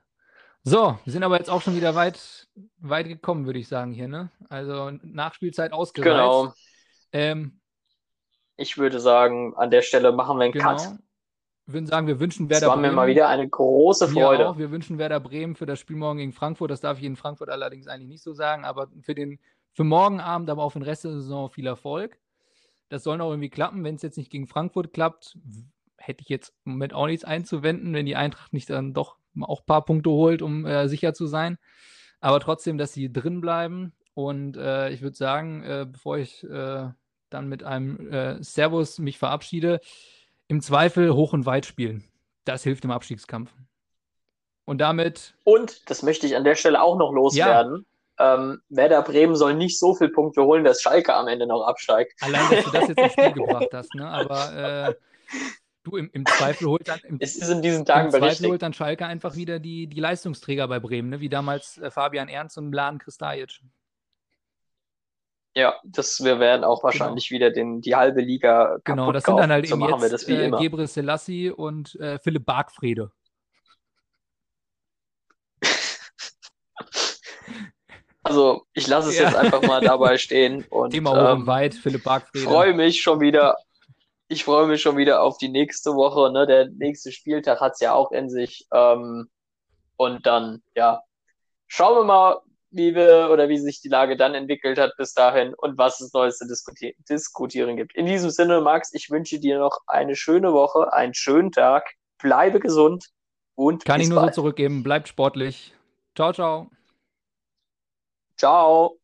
So, wir sind aber jetzt auch schon wieder weit, weit gekommen, würde ich sagen, hier, ne? Also Nachspielzeit ausgereizt. Genau. Ähm, Ich würde sagen, an der Stelle machen wir einen genau. Cut. Wir würden sagen, wir wünschen Es Werder war mir Bremen. mal wieder eine große Wir Freude. auch. Wir wünschen Werder Bremen für das Spiel morgen gegen Frankfurt. Das darf ich in Frankfurt allerdings eigentlich nicht so sagen, aber für den für morgen Abend, aber auch für den Rest der Saison viel Erfolg. Das soll noch irgendwie klappen. Wenn es jetzt nicht gegen Frankfurt klappt, hätte ich jetzt im Moment auch nichts einzuwenden, wenn die Eintracht nicht dann doch auch ein paar Punkte holt, um äh, sicher zu sein. Aber trotzdem, dass sie drin bleiben. Und äh, ich würde sagen, äh, bevor ich äh, dann mit einem äh, Servus mich verabschiede, im Zweifel hoch und weit spielen. Das hilft im Abstiegskampf. Und damit, Und, das möchte ich an der Stelle auch noch loswerden, ähm, Werder Bremen soll nicht so viele Punkte holen, dass Schalke am Ende noch absteigt. allein, dass du das jetzt ins Spiel gebracht hast, ne? aber äh, du im, im Zweifel holt dann, im, Es ist in diesen im Tagen Zweifel berichtigt. holt dann Schalke einfach wieder die, die Leistungsträger bei Bremen, ne? wie damals äh, Fabian Ernst und Mladen Kristajic. Ja, das, wir werden auch wahrscheinlich wieder den, die halbe Liga Genau, das sind dann halt so eben machen wir jetzt das wie äh, immer. Gebre Selassie und äh, Philipp Bargfrede. Also ich lasse es Ja. jetzt einfach mal dabei stehen und Thema hoch ähm, weit, Philipp Bargfrede. freue mich schon wieder. Ich freue mich schon wieder auf die nächste Woche. Ne? Der nächste Spieltag hat es ja auch in sich. Ähm, und dann, ja, schauen wir mal, wie wir oder wie sich die Lage dann entwickelt hat bis dahin und was es Neues zu diskutieren, diskutieren gibt. In diesem Sinne, Max, ich wünsche dir noch eine schöne Woche, einen schönen Tag. Bleibe gesund und Kann ich nur bald. so zurückgeben. Bleibt sportlich. Ciao, ciao. Ciao.